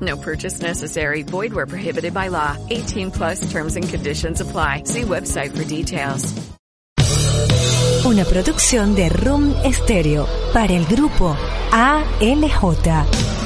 No purchase necessary. Void where prohibited by law. 18 plus terms and conditions apply. See website for details. Una producción de Room Stereo para el grupo ALJ.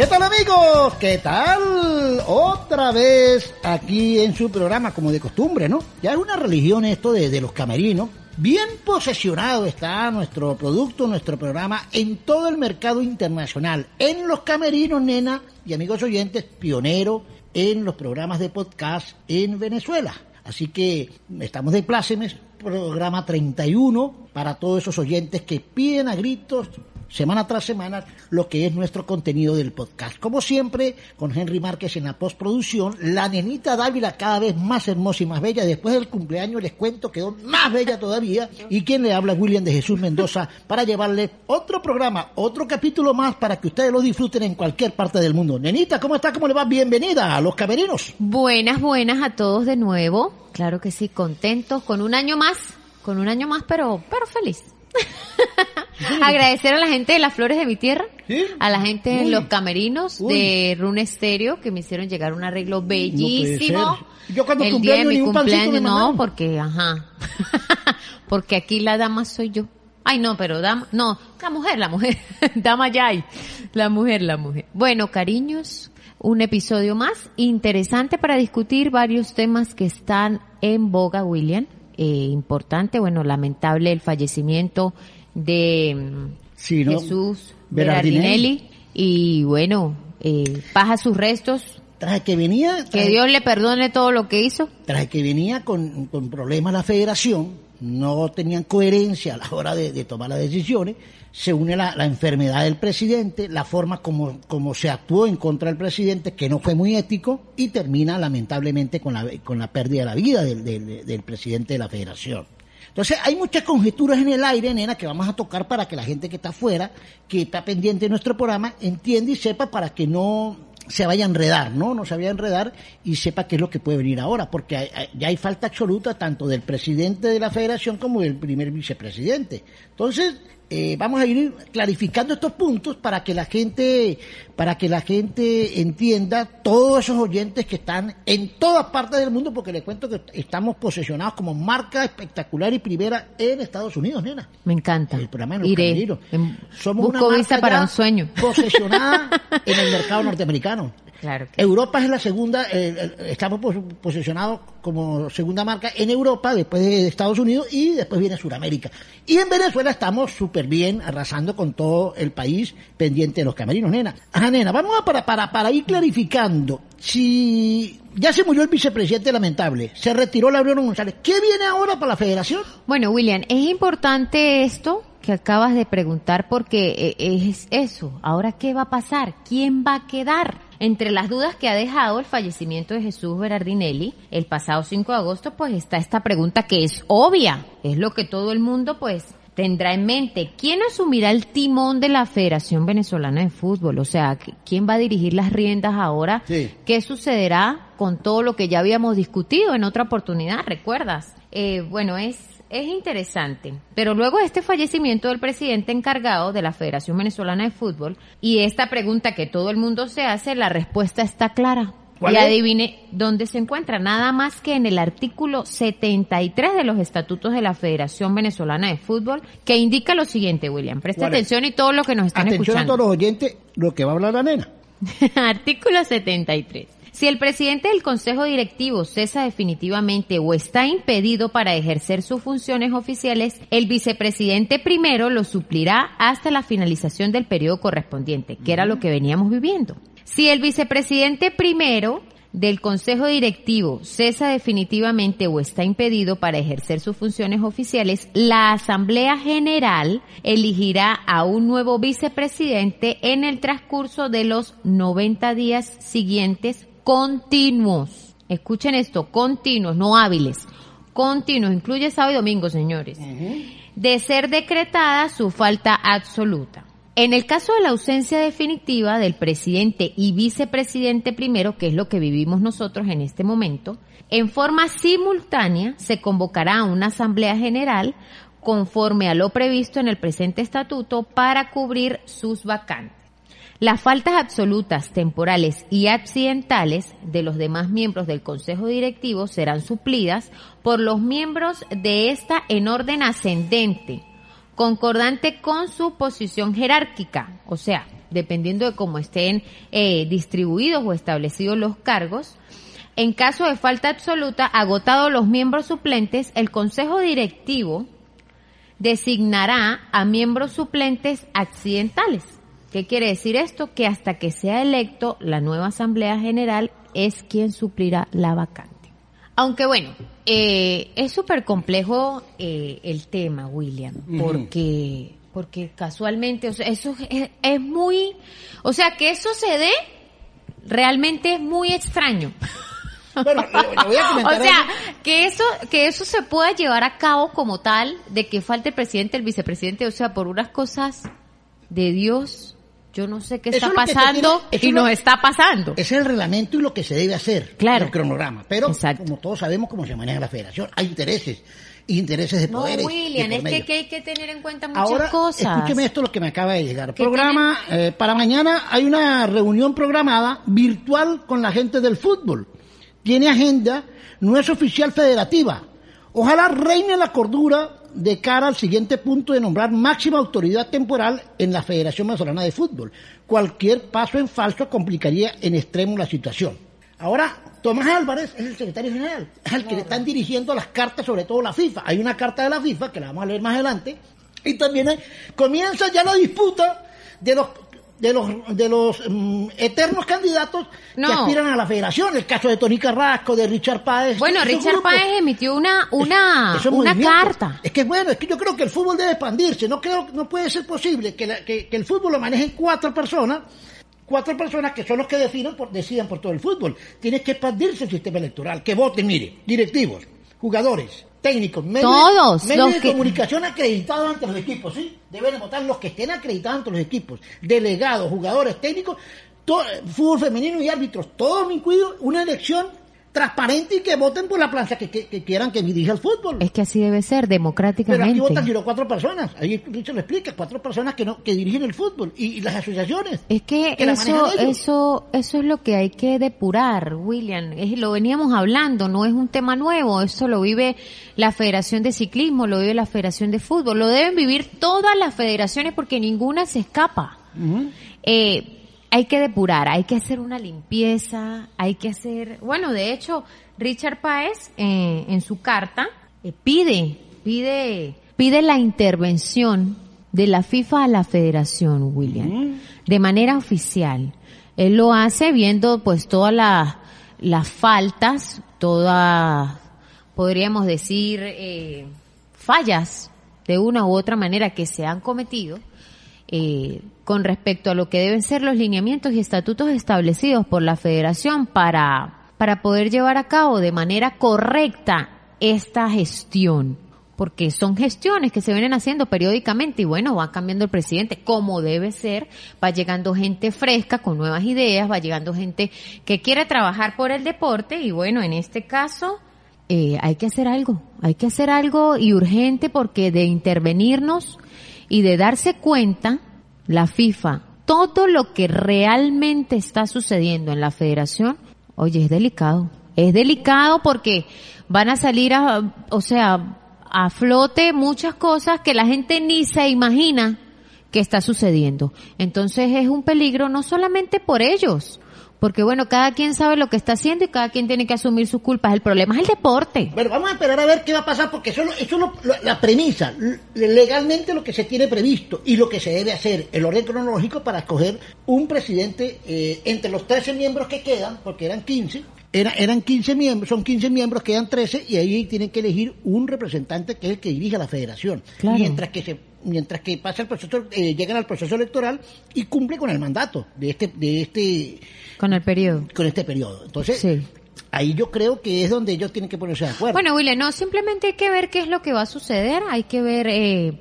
¿Qué tal amigos? ¿Qué tal? Otra vez aquí en su programa, como de costumbre, ¿no? Ya es una religión esto de, los camerinos. Bien posesionado está nuestro producto, nuestro programa en todo el mercado internacional. En los camerinos, nena y amigos oyentes, pionero en los programas de podcast en Venezuela. Así que estamos de plácemes, programa 31 para todos esos oyentes que piden a gritos semana tras semana lo que es nuestro contenido del podcast. Como siempre, con Henry Márquez en la postproducción, la nenita Dávila cada vez más hermosa y más bella. Después del cumpleaños les cuento quedó más bella todavía. Y quien le habla William de Jesús Mendoza para llevarle otro programa, otro capítulo más para que ustedes lo disfruten en cualquier parte del mundo. Nenita, ¿cómo está? ¿Cómo le va? Bienvenida a Los Camerinos. Buenas, buenas a todos de nuevo. Claro que sí, contentos con un año más, con un año más, pero, pero feliz. Agradecer a la gente de las flores de mi tierra, ¿Sí? a la gente de los camerinos Uy. de Rune Stereo que me hicieron llegar un arreglo bellísimo. Yo cuando el día de mi cumpleaños no, porque ajá. porque aquí la dama soy yo. Ay, no, pero dama, no, la mujer, la mujer. dama ya hay. La mujer, la mujer. Bueno, cariños, un episodio más interesante para discutir varios temas que están en boga, William. Eh, importante, bueno, lamentable el fallecimiento de Sí, ¿no? Jesús Berardinelli. Y bueno, eh, paja sus restos. Tras que venía, Que Dios le perdone todo lo que hizo. tras que venía con, con problemas la federación, no tenían coherencia a la hora de, tomar las decisiones, se une la, la enfermedad del presidente, la forma como, como se actuó en contra del presidente, que no fue muy ético, y termina lamentablemente con la, con la pérdida de la vida del, del- del presidente de la federación. Entonces hay muchas conjeturas en el aire, nena, que vamos a tocar para que la gente que está afuera, que está pendiente de nuestro programa, entienda y sepa para que no se vaya a enredar, ¿no? No se vaya a enredar y sepa qué es lo que puede venir ahora, porque ya hay falta absoluta tanto del presidente de la federación como del primer vicepresidente. Entonces, eh, vamos a ir clarificando estos puntos para que la gente, para que la gente entienda todos esos oyentes que están en todas partes del mundo, porque les cuento que estamos posesionados como marca espectacular y primera en Estados Unidos, nena. Me encanta. El programa de los Iré. En- Somos una busco marca visa para un sueño. Posesionada en el mercado norteamericano. Claro Europa es la segunda, eh, eh, estamos pos- posicionados como segunda marca en Europa, después de Estados Unidos y después viene Sudamérica. Y en Venezuela estamos súper bien, arrasando con todo el país pendiente de los camerinos, nena. Ajá, nena, vamos a para, para, para ir clarificando. Si ya se murió el vicepresidente lamentable, se retiró Laureano González, ¿qué viene ahora para la federación? Bueno, William, es importante esto que acabas de preguntar porque eh, es eso. Ahora, ¿qué va a pasar? ¿Quién va a quedar? Entre las dudas que ha dejado el fallecimiento de Jesús Berardinelli el pasado 5 de agosto, pues está esta pregunta que es obvia. Es lo que todo el mundo, pues, tendrá en mente. ¿Quién asumirá el timón de la Federación Venezolana de Fútbol? O sea, ¿quién va a dirigir las riendas ahora? Sí. ¿Qué sucederá con todo lo que ya habíamos discutido en otra oportunidad? ¿Recuerdas? Eh, bueno, es, es interesante. Pero luego de este fallecimiento del presidente encargado de la Federación Venezolana de Fútbol y esta pregunta que todo el mundo se hace, la respuesta está clara. ¿Cuál y adivine dónde se encuentra, nada más que en el artículo 73 de los estatutos de la Federación Venezolana de Fútbol, que indica lo siguiente, William. Presta atención y todo lo que nos están Atención a escuchando. todos los oyentes, lo que va a hablar la nena. Artículo 73. Si el presidente del Consejo Directivo cesa definitivamente o está impedido para ejercer sus funciones oficiales, el vicepresidente primero lo suplirá hasta la finalización del periodo correspondiente, que era lo que veníamos viviendo. Si el vicepresidente primero del Consejo Directivo cesa definitivamente o está impedido para ejercer sus funciones oficiales, la Asamblea General elegirá a un nuevo vicepresidente en el transcurso de los 90 días siguientes continuos. Escuchen esto, continuos, no hábiles. Continuos, incluye sábado y domingo, señores. De ser decretada su falta absoluta. En el caso de la ausencia definitiva del presidente y vicepresidente primero, que es lo que vivimos nosotros en este momento, en forma simultánea se convocará una asamblea general conforme a lo previsto en el presente estatuto para cubrir sus vacantes. Las faltas absolutas, temporales y accidentales de los demás miembros del Consejo Directivo serán suplidas por los miembros de esta en orden ascendente, concordante con su posición jerárquica, o sea, dependiendo de cómo estén eh, distribuidos o establecidos los cargos. En caso de falta absoluta, agotados los miembros suplentes, el Consejo Directivo designará a miembros suplentes accidentales. ¿Qué quiere decir esto? Que hasta que sea electo la nueva Asamblea General es quien suplirá la vacante. Aunque bueno, eh, es súper complejo eh, el tema, William, porque porque casualmente, o sea, eso es, es, muy, o sea, que eso se dé realmente es muy extraño. Bueno, le voy a comentar o sea, algo. que eso que eso se pueda llevar a cabo como tal, de que falte el presidente, el vicepresidente, o sea, por unas cosas de Dios, yo no sé qué Eso está que pasando tiene- y lo- nos está pasando. Es el reglamento y lo que se debe hacer. Claro. El cronograma. Pero, Exacto. como todos sabemos cómo se maneja la federación, hay intereses. Y intereses de No, poderes. de William, es que, hay que tener en cuenta muchas Ahora, cosas. escúcheme esto lo que me acaba de llegar. ¿Qué Programa, eh, para mañana hay una reunión programada virtual con la gente del fútbol. Tiene agenda, no es oficial federativa. Ojalá reine la cordura de cara al siguiente punto de nombrar máxima autoridad temporal en la Federación Venezolana de Fútbol. Cualquier paso en falso complicaría en extremo la situación. Ahora, Tomás Álvarez es el secretario general, es el que le están dirigiendo las cartas, sobre todo la FIFA. Hay una carta de la FIFA que la vamos a leer más adelante. Y también hay- comienza ya la disputa de los de los de los mm, eternos candidatos que aspiran a la federación. El caso de Tony Carrasco, de Richard Páez. Bueno, Richard. Páez emitió una una Esos una carta. Es que bueno, es que yo creo que el fútbol debe expandirse. No creo, no puede ser posible que, la- que- que el fútbol lo manejen cuatro personas, cuatro personas que son los que definen por, decidan por todo el fútbol. Tiene que expandirse el sistema electoral, que voten, mire, directivos, jugadores, técnicos, medios, Todos medios los de que- comunicación acreditados ante los equipos, ¿sí? Deben de votar los que estén acreditados ante los equipos, delegados, jugadores, técnicos, fútbol femenino y árbitros, todos incluidos, una elección transparente y que voten por la plancha que, que- que quieran que dirija el fútbol. Es que así debe ser, Pero aquí democráticamente. votan sino cuatro personas. Ahí Richard lo explica, cuatro personas que no que dirigen el fútbol y, y las asociaciones. Es que, eso, eso, eso es lo que hay que depurar, William. Es, lo veníamos hablando, no es un tema nuevo. Eso lo vive la Federación de Ciclismo, lo vive la Federación de Fútbol. Lo deben vivir todas las federaciones porque ninguna se escapa. Eh, hay que depurar, hay que hacer una limpieza, hay que hacer, bueno, de hecho, Richard Páez eh, en su carta eh, pide, pide, pide la intervención de la FIFA a la Federación, William, de manera oficial. Él lo hace viendo pues todas las las faltas, todas, podríamos decir, eh, fallas de una u otra manera que se han cometido eh, con respecto a lo que deben ser los lineamientos y estatutos establecidos por la federación para, para poder llevar a cabo de manera correcta esta gestión. Porque son gestiones que se vienen haciendo periódicamente y bueno, va cambiando el presidente como debe ser, va llegando gente fresca con nuevas ideas, va llegando gente que quiere trabajar por el deporte y bueno, en este caso, eh, hay que hacer algo, hay que hacer algo y urgente porque de intervenirnos y de darse cuenta, la FIFA, todo lo que realmente está sucediendo en la federación, oye, es delicado. Es delicado porque van a salir a, o sea, a flote muchas cosas que la gente ni se imagina que está sucediendo. Entonces es un peligro no solamente por ellos, Porque bueno, cada quien sabe lo que está haciendo y cada quien tiene que asumir sus culpas. El problema es el deporte. Bueno, vamos a esperar a ver qué va a pasar porque eso, es la premisa, legalmente lo que se tiene previsto y lo que se debe hacer, el orden cronológico para escoger un presidente eh, entre los 13 miembros que quedan, porque eran 15, era- eran 15 miembros, son 15 miembros, quedan 13 y ahí tienen que elegir un representante que es el que dirige la federación. Claro. Mientras que se mientras que pasa el proceso, eh, llegan al proceso electoral y cumple con el mandato de este, de este, Con el periodo. con este periodo. Entonces, Sí. ahí yo creo que es donde ellos tienen que ponerse de acuerdo. Bueno, William, no, simplemente hay que ver qué es lo que va a suceder, hay que ver eh,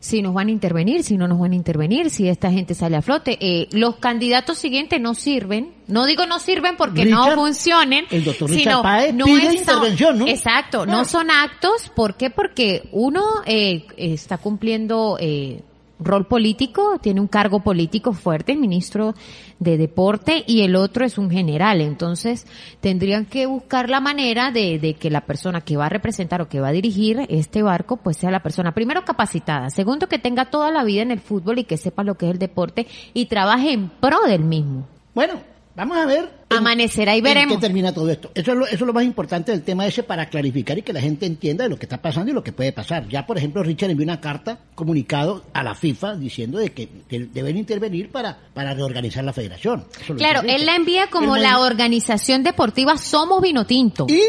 si nos van a intervenir, si no nos van a intervenir, si esta gente sale a flote. Eh, los candidatos siguientes no sirven, no digo no sirven porque no funcionen, el doctor sino Richard Páez no pide es- intervención, ¿no? Exacto, no Claro. son actos, ¿por qué? Porque uno eh, está cumpliendo... Eh, rol político, tiene un cargo político fuerte, ministro de deporte, y el otro es un general. Entonces, tendrían que buscar la manera de, de que la persona que va a representar o que va a dirigir este barco, pues sea la persona, primero capacitada, segundo que tenga toda la vida en el fútbol y que sepa lo que es el deporte y trabaje en pro del mismo. Bueno, vamos a ver. En- Amanecerá y en veremos. qué termina todo esto. Eso es, lo, eso es lo más importante del tema ese para clarificar y que la gente entienda de lo que está pasando y lo que puede pasar. Ya, por ejemplo, Richard envió una carta comunicado a la FIFA diciendo de que, deben intervenir para, para reorganizar la federación. Eso Claro, él la envía como la organización deportiva Somos Vinotinto. Y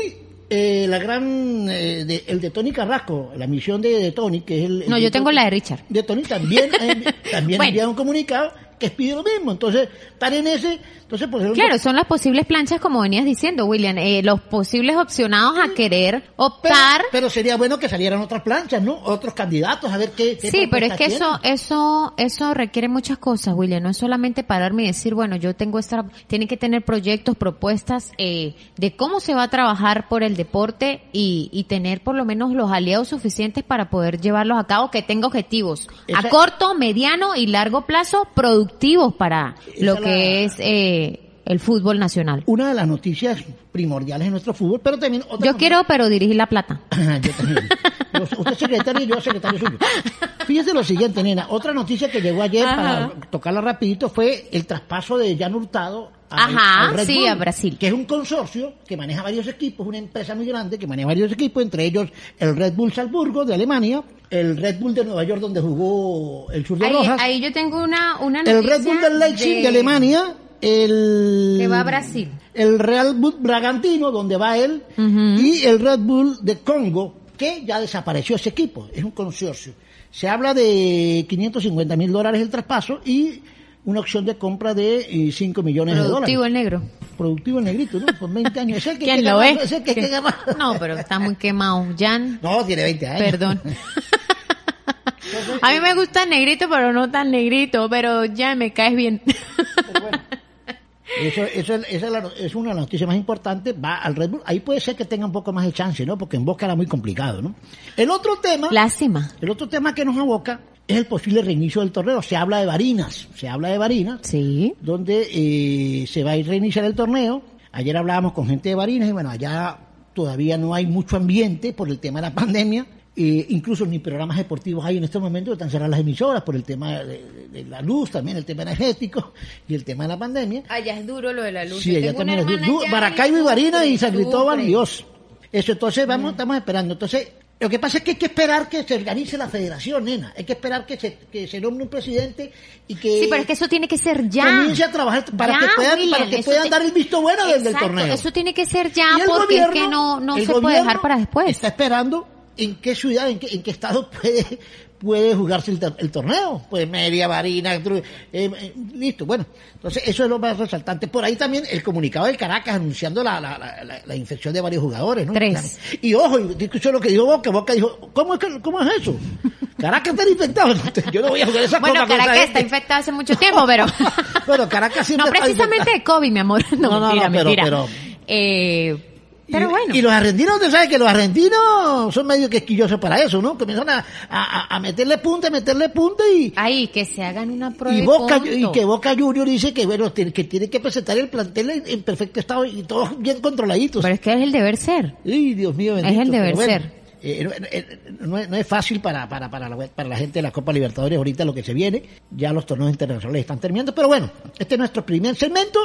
eh, la gran, eh, de- el de Tony Carrasco, la misión de, de Tony, que es el... el No, yo tengo la de Richard. de Tony también, eh, también Bueno. envía un comunicado que pide lo mismo. Entonces, están en ese, entonces ejemplo, Claro, son las posibles planchas, como venías diciendo, William, eh, los posibles opcionados a querer optar. pero sería bueno que salieran otras planchas, ¿no? Otros candidatos, a ver qué, qué Sí, pero es que eso, eso, eso requiere muchas cosas, William. No es solamente pararme y decir, bueno, yo tengo esta, tienen que tener proyectos, propuestas eh, de cómo se va a trabajar por el deporte y, y tener por lo menos los aliados suficientes para poder llevarlos a cabo, que tenga objetivos a corto, mediano y largo plazo productivos para Esa lo la- que es eh, el fútbol nacional. Una de las noticias primordiales en nuestro fútbol, pero también otra Yo quiero, pero dirigir la plata. yo también. Usted es secretario y yo secretario suyo. Fíjese lo siguiente, nena. Otra noticia que llegó ayer, Ajá. para tocarla rapidito, fue el traspaso de Jan Hurtado al- Ajá, al Red sí, Bull, a Brasil. Que es un consorcio que maneja varios equipos, una empresa muy grande que maneja varios equipos, entre ellos el Red Bull Salzburgo de Alemania, el Red Bull de Nueva York donde jugó el sur de Ahí, Rojas, ahí yo tengo una, una el noticia Red Bull del Leipzig de, Alemania, el... Que va a Brasil. El Real Bull Bragantino, donde va él, y el Red Bull de Congo, que ya desapareció ese equipo, es un consorcio. Se habla de 550 mil dólares el traspaso y una opción de compra de 5 millones Productivo de el dólares. negro. Productivo el negrito, ¿no? Por 20 años. Ese es el que ¿Quién lo ese es el que más- No, pero está muy quemado. Jan, No, tiene 20 años. perdón. A mí me gusta el negrito, pero no tan negrito, pero ya me caes bien. Eso, eso es, esa es, la- es una de las noticias más importantes. Va al Red Bull. Ahí puede ser que tenga un poco más de chance, ¿no? Porque en Boca era muy complicado, ¿no? El otro tema, Lástima. el otro tema que nos aboca es el posible reinicio del torneo. Se habla de Barinas, se habla de Barinas, Sí. donde eh, se va a reiniciar el torneo. Ayer hablábamos con gente de Barinas y bueno, allá todavía no hay mucho ambiente por el tema de la pandemia. Eh, incluso ni programas deportivos hay en estos momentos, están cerradas las emisoras por el tema de, de- de la luz, también el tema energético y el tema de la pandemia. Allá es duro lo de la luz. Sí, allá también es du- Maracaibo y Barinas y San Cristóbal, Dios. Eso, entonces vamos, estamos esperando. Entonces, lo que pasa es que hay que esperar que se organice la federación, nena. Hay que esperar que se, que se nombre un presidente y que, Sí, pero es que eso tiene que ser ya. comience a trabajar para Ya, que puedan, William, para que puedan te- dar el visto bueno del, del Exacto, torneo. Eso tiene que ser ya Y el porque gobierno- es que no, no el se puede dejar para después. Está esperando en qué ciudad, en qué, en qué estado puede, puede jugarse el, tor- el torneo. Pues Media, Barinas, Tru- eh, eh, listo. Bueno, entonces eso es lo más resaltante. Por ahí también el comunicado del Caracas anunciando la, la, la, la- infección de varios jugadores, ¿no? Tres. Y ojo, escuchó lo que dijo Boca. Boca dijo, ¿cómo es, que, cómo es eso? Caracas está infectado. Yo no voy a jugar esa Bueno, Caracas está gente. infectado hace mucho tiempo, pero... Bueno, Caracas siempre no precisamente de COVID, mi amor. No, No, no, mentira, no, pero- mentira. pero- Eh, pero y, bueno. Y los argentinos, usted sabe que los argentinos son medio quisquillosos para eso, ¿no? Comienzan a, a, a meterle punta, a meterle punta y, Ahí, que se hagan una prueba y Boca, y que Boca Junior dice que bueno, que tiene que presentar el plantel en, en perfecto estado y todos bien controladitos. Pero es que es el deber ser. Ay, Dios mío, Es bendito, el deber bueno, ser. Eh, no, eh, no es, no es fácil para, para, para, la, para la gente de la Copa Libertadores ahorita lo que se viene. Ya los torneos internacionales están terminando. Pero bueno, este es nuestro primer segmento.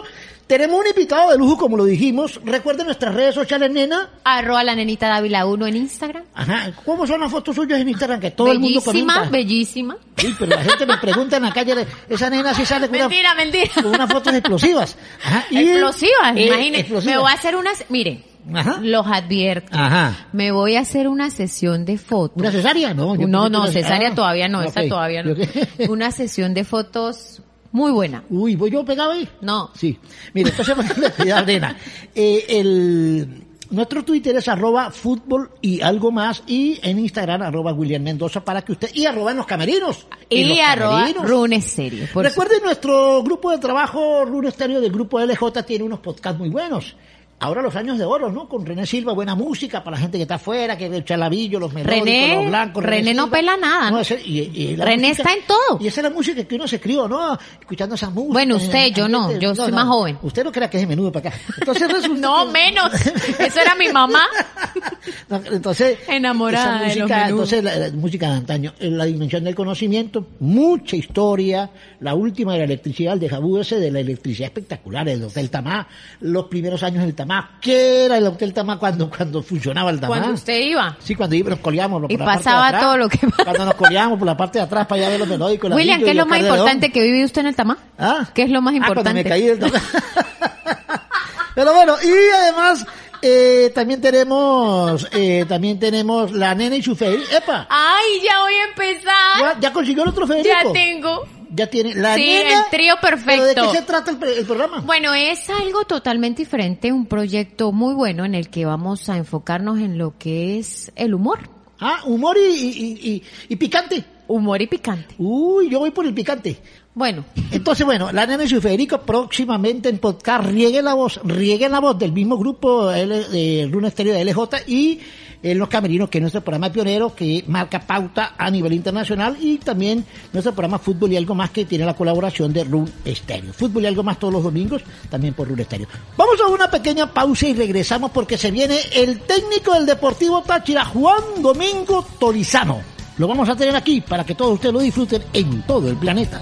Tenemos un invitado de lujo, como lo dijimos. Recuerden nuestras redes sociales, nena. Arroba la nenita Dávila 1 en Instagram. Ajá. ¿Cómo son las fotos suyas en Instagram? Que todo el mundo bellísima, comenta. bellísima. Sí, pero la gente me pregunta en la calle, esa nena sí sale con, una- Mentira, mentira. con unas fotos explosivas. Ajá. y- Explosivas, eh, imagínense. Me voy a hacer unas, mire, Ajá. los advierto. Ajá. Me voy a hacer una sesión de fotos. ¿Una cesárea? No, yo no, no, cesárea ah, todavía no, esta ok. todavía no. Una sesión de fotos muy buena. Uy, ¿voy yo pegado ahí? No. Sí. Mire, entonces, nena. Eh, el, nuestro Twitter es arroba fútbol y algo más y en Instagram arroba William Mendoza para que usted, y arroba en los camerinos. En los Y arroba camerinos. Runes Serio. por Recuerden, nuestro grupo de trabajo, Rune Estéreo del grupo LJ, tiene unos podcasts muy buenos. Ahora los años de oro, ¿no? Con René Silva, buena música para la gente que está afuera, que ve el chalabillo, los melódicos, René- los blancos. René no Silva. pela nada, ¿no? ese- y- y la René está en todo. Y esa es la música que uno se crió, ¿no? Escuchando esa música. Bueno, en usted, yo no, yo soy más joven. Usted no crea que es de menudo para acá. Entonces resulta No, que- menos. Eso era mi mamá. entonces, Enamorada de los menudos. entonces la, la música de antaño, en la dimensión del conocimiento, mucha historia, la última de la electricidad, el de Jabú ese de la electricidad espectacular, el Hotel Tamá, los primeros años del Tamá, ¿qué era el Hotel Tamá cuando, cuando funcionaba el Tamá? Cuando usted iba. Sí, cuando íbamos, nos coleábamos por Y la parte de pasaba atrás. todo lo que. Cuando nos coleábamos por la parte de atrás para allá ver los melódicos. el William, ¿qué es lo más importante que vive usted en el Tamá? ¿Ah? ¿Qué es lo más Ah, cuando importante? me caí del toque. Pero bueno, y además eh, también tenemos eh, también tenemos la nena y su Federico. ¡Epa! Ay, ya voy a empezar. ¿Ya, ya consiguió el otro Federico? Ya tengo. Ya tiene la Sí, nena. el trío perfecto. ¿Pero de qué se trata el, el programa? Bueno, es algo totalmente diferente, un proyecto muy bueno en el que vamos a enfocarnos en lo que es el humor. Ah, humor y, y, y- y picante. Humor y picante. Uy, yo voy por el picante. Bueno, Entonces, bueno, la nena y Federico próximamente en podcast rieguen la voz, rieguen la voz del mismo grupo L, de Runa Estéreo de LJ y en Los Camerinos, que es nuestro programa pionero que marca pauta a nivel internacional y también nuestro programa Fútbol y Algo Más que tiene la colaboración de Run Estéreo. Fútbol y Algo Más todos los domingos, también por Run Estéreo. Vamos a una pequeña pausa y regresamos porque se viene el técnico del Deportivo Táchira, Juan Domingo Tolizano. Lo vamos a tener aquí para que todos ustedes lo disfruten en todo el planeta.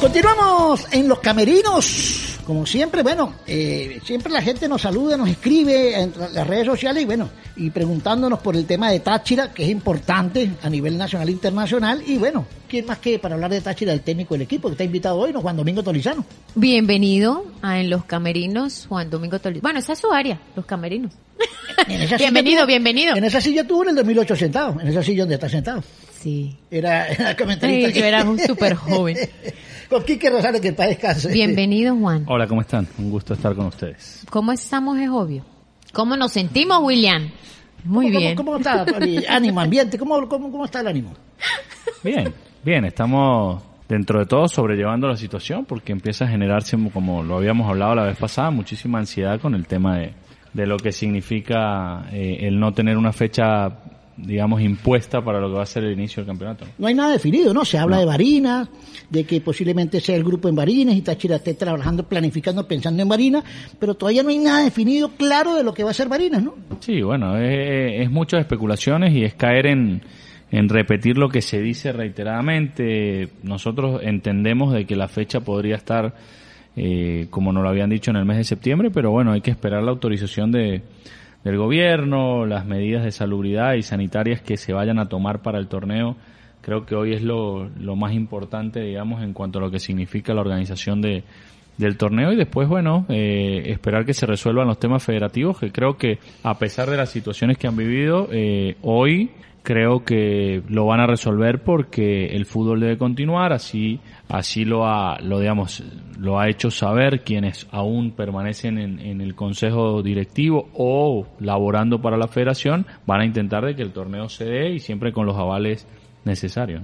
Continuamos en los camerinos. Como siempre, bueno, eh, siempre la gente nos saluda, nos escribe en las redes sociales y bueno, y preguntándonos por el tema de Táchira, que es importante a nivel nacional e internacional. Y bueno, ¿quién más que para hablar de Táchira, el técnico del equipo que está invitado hoy, no Juan Domingo Tolizano? bienvenido a En los Camerinos, Juan Domingo Tolizano. Bueno, esa es su área, los camerinos. Bienvenido, tuvo- bienvenido. En esa silla tuvo en el 2008 sentado, en esa silla donde está sentado. Sí. Era, era comentarista. Sí, yo era un súper joven. Con Quique Rosales, que el país descanse. Bienvenido, Juan. Hola, ¿cómo están? Un gusto estar con ustedes. ¿Cómo estamos? Es obvio. ¿Cómo nos sentimos, William? Muy ¿Cómo- bien. ¿Cómo, cómo está el ánimo, ambiente? ¿Cómo, cómo, ¿Cómo está el ánimo? Bien, bien, estamos dentro de todo sobrellevando la situación porque empieza a generarse, como lo habíamos hablado la vez pasada, muchísima ansiedad con el tema de, de lo que significa eh, el no tener una fecha, digamos, impuesta para lo que va a ser el inicio del campeonato. No hay nada definido, ¿no? Se habla de Barinas, de que posiblemente sea el grupo en Barinas y Táchira esté trabajando, planificando, pensando en Barinas, pero todavía no hay nada definido claro de lo que va a ser Barinas, ¿no? Sí, bueno, es, es muchas especulaciones y es caer en, en repetir lo que se dice reiteradamente. Nosotros entendemos de que la fecha podría estar, eh, como nos lo habían dicho, en el mes de septiembre, pero bueno, hay que esperar la autorización de, del gobierno, las medidas de salubridad y sanitarias que se vayan a tomar para el torneo. Creo que hoy es lo, lo más importante, digamos, en cuanto a lo que significa la organización de, del torneo y después, bueno, eh, esperar que se resuelvan los temas federativos, que creo que a pesar de las situaciones que han vivido, eh, hoy creo que lo van a resolver porque el fútbol debe continuar, así, así lo ha, lo digamos, lo ha hecho saber quienes aún permanecen en, en el consejo directivo o laborando para la federación, van a intentar de que el torneo se dé y siempre con los avales necesarios.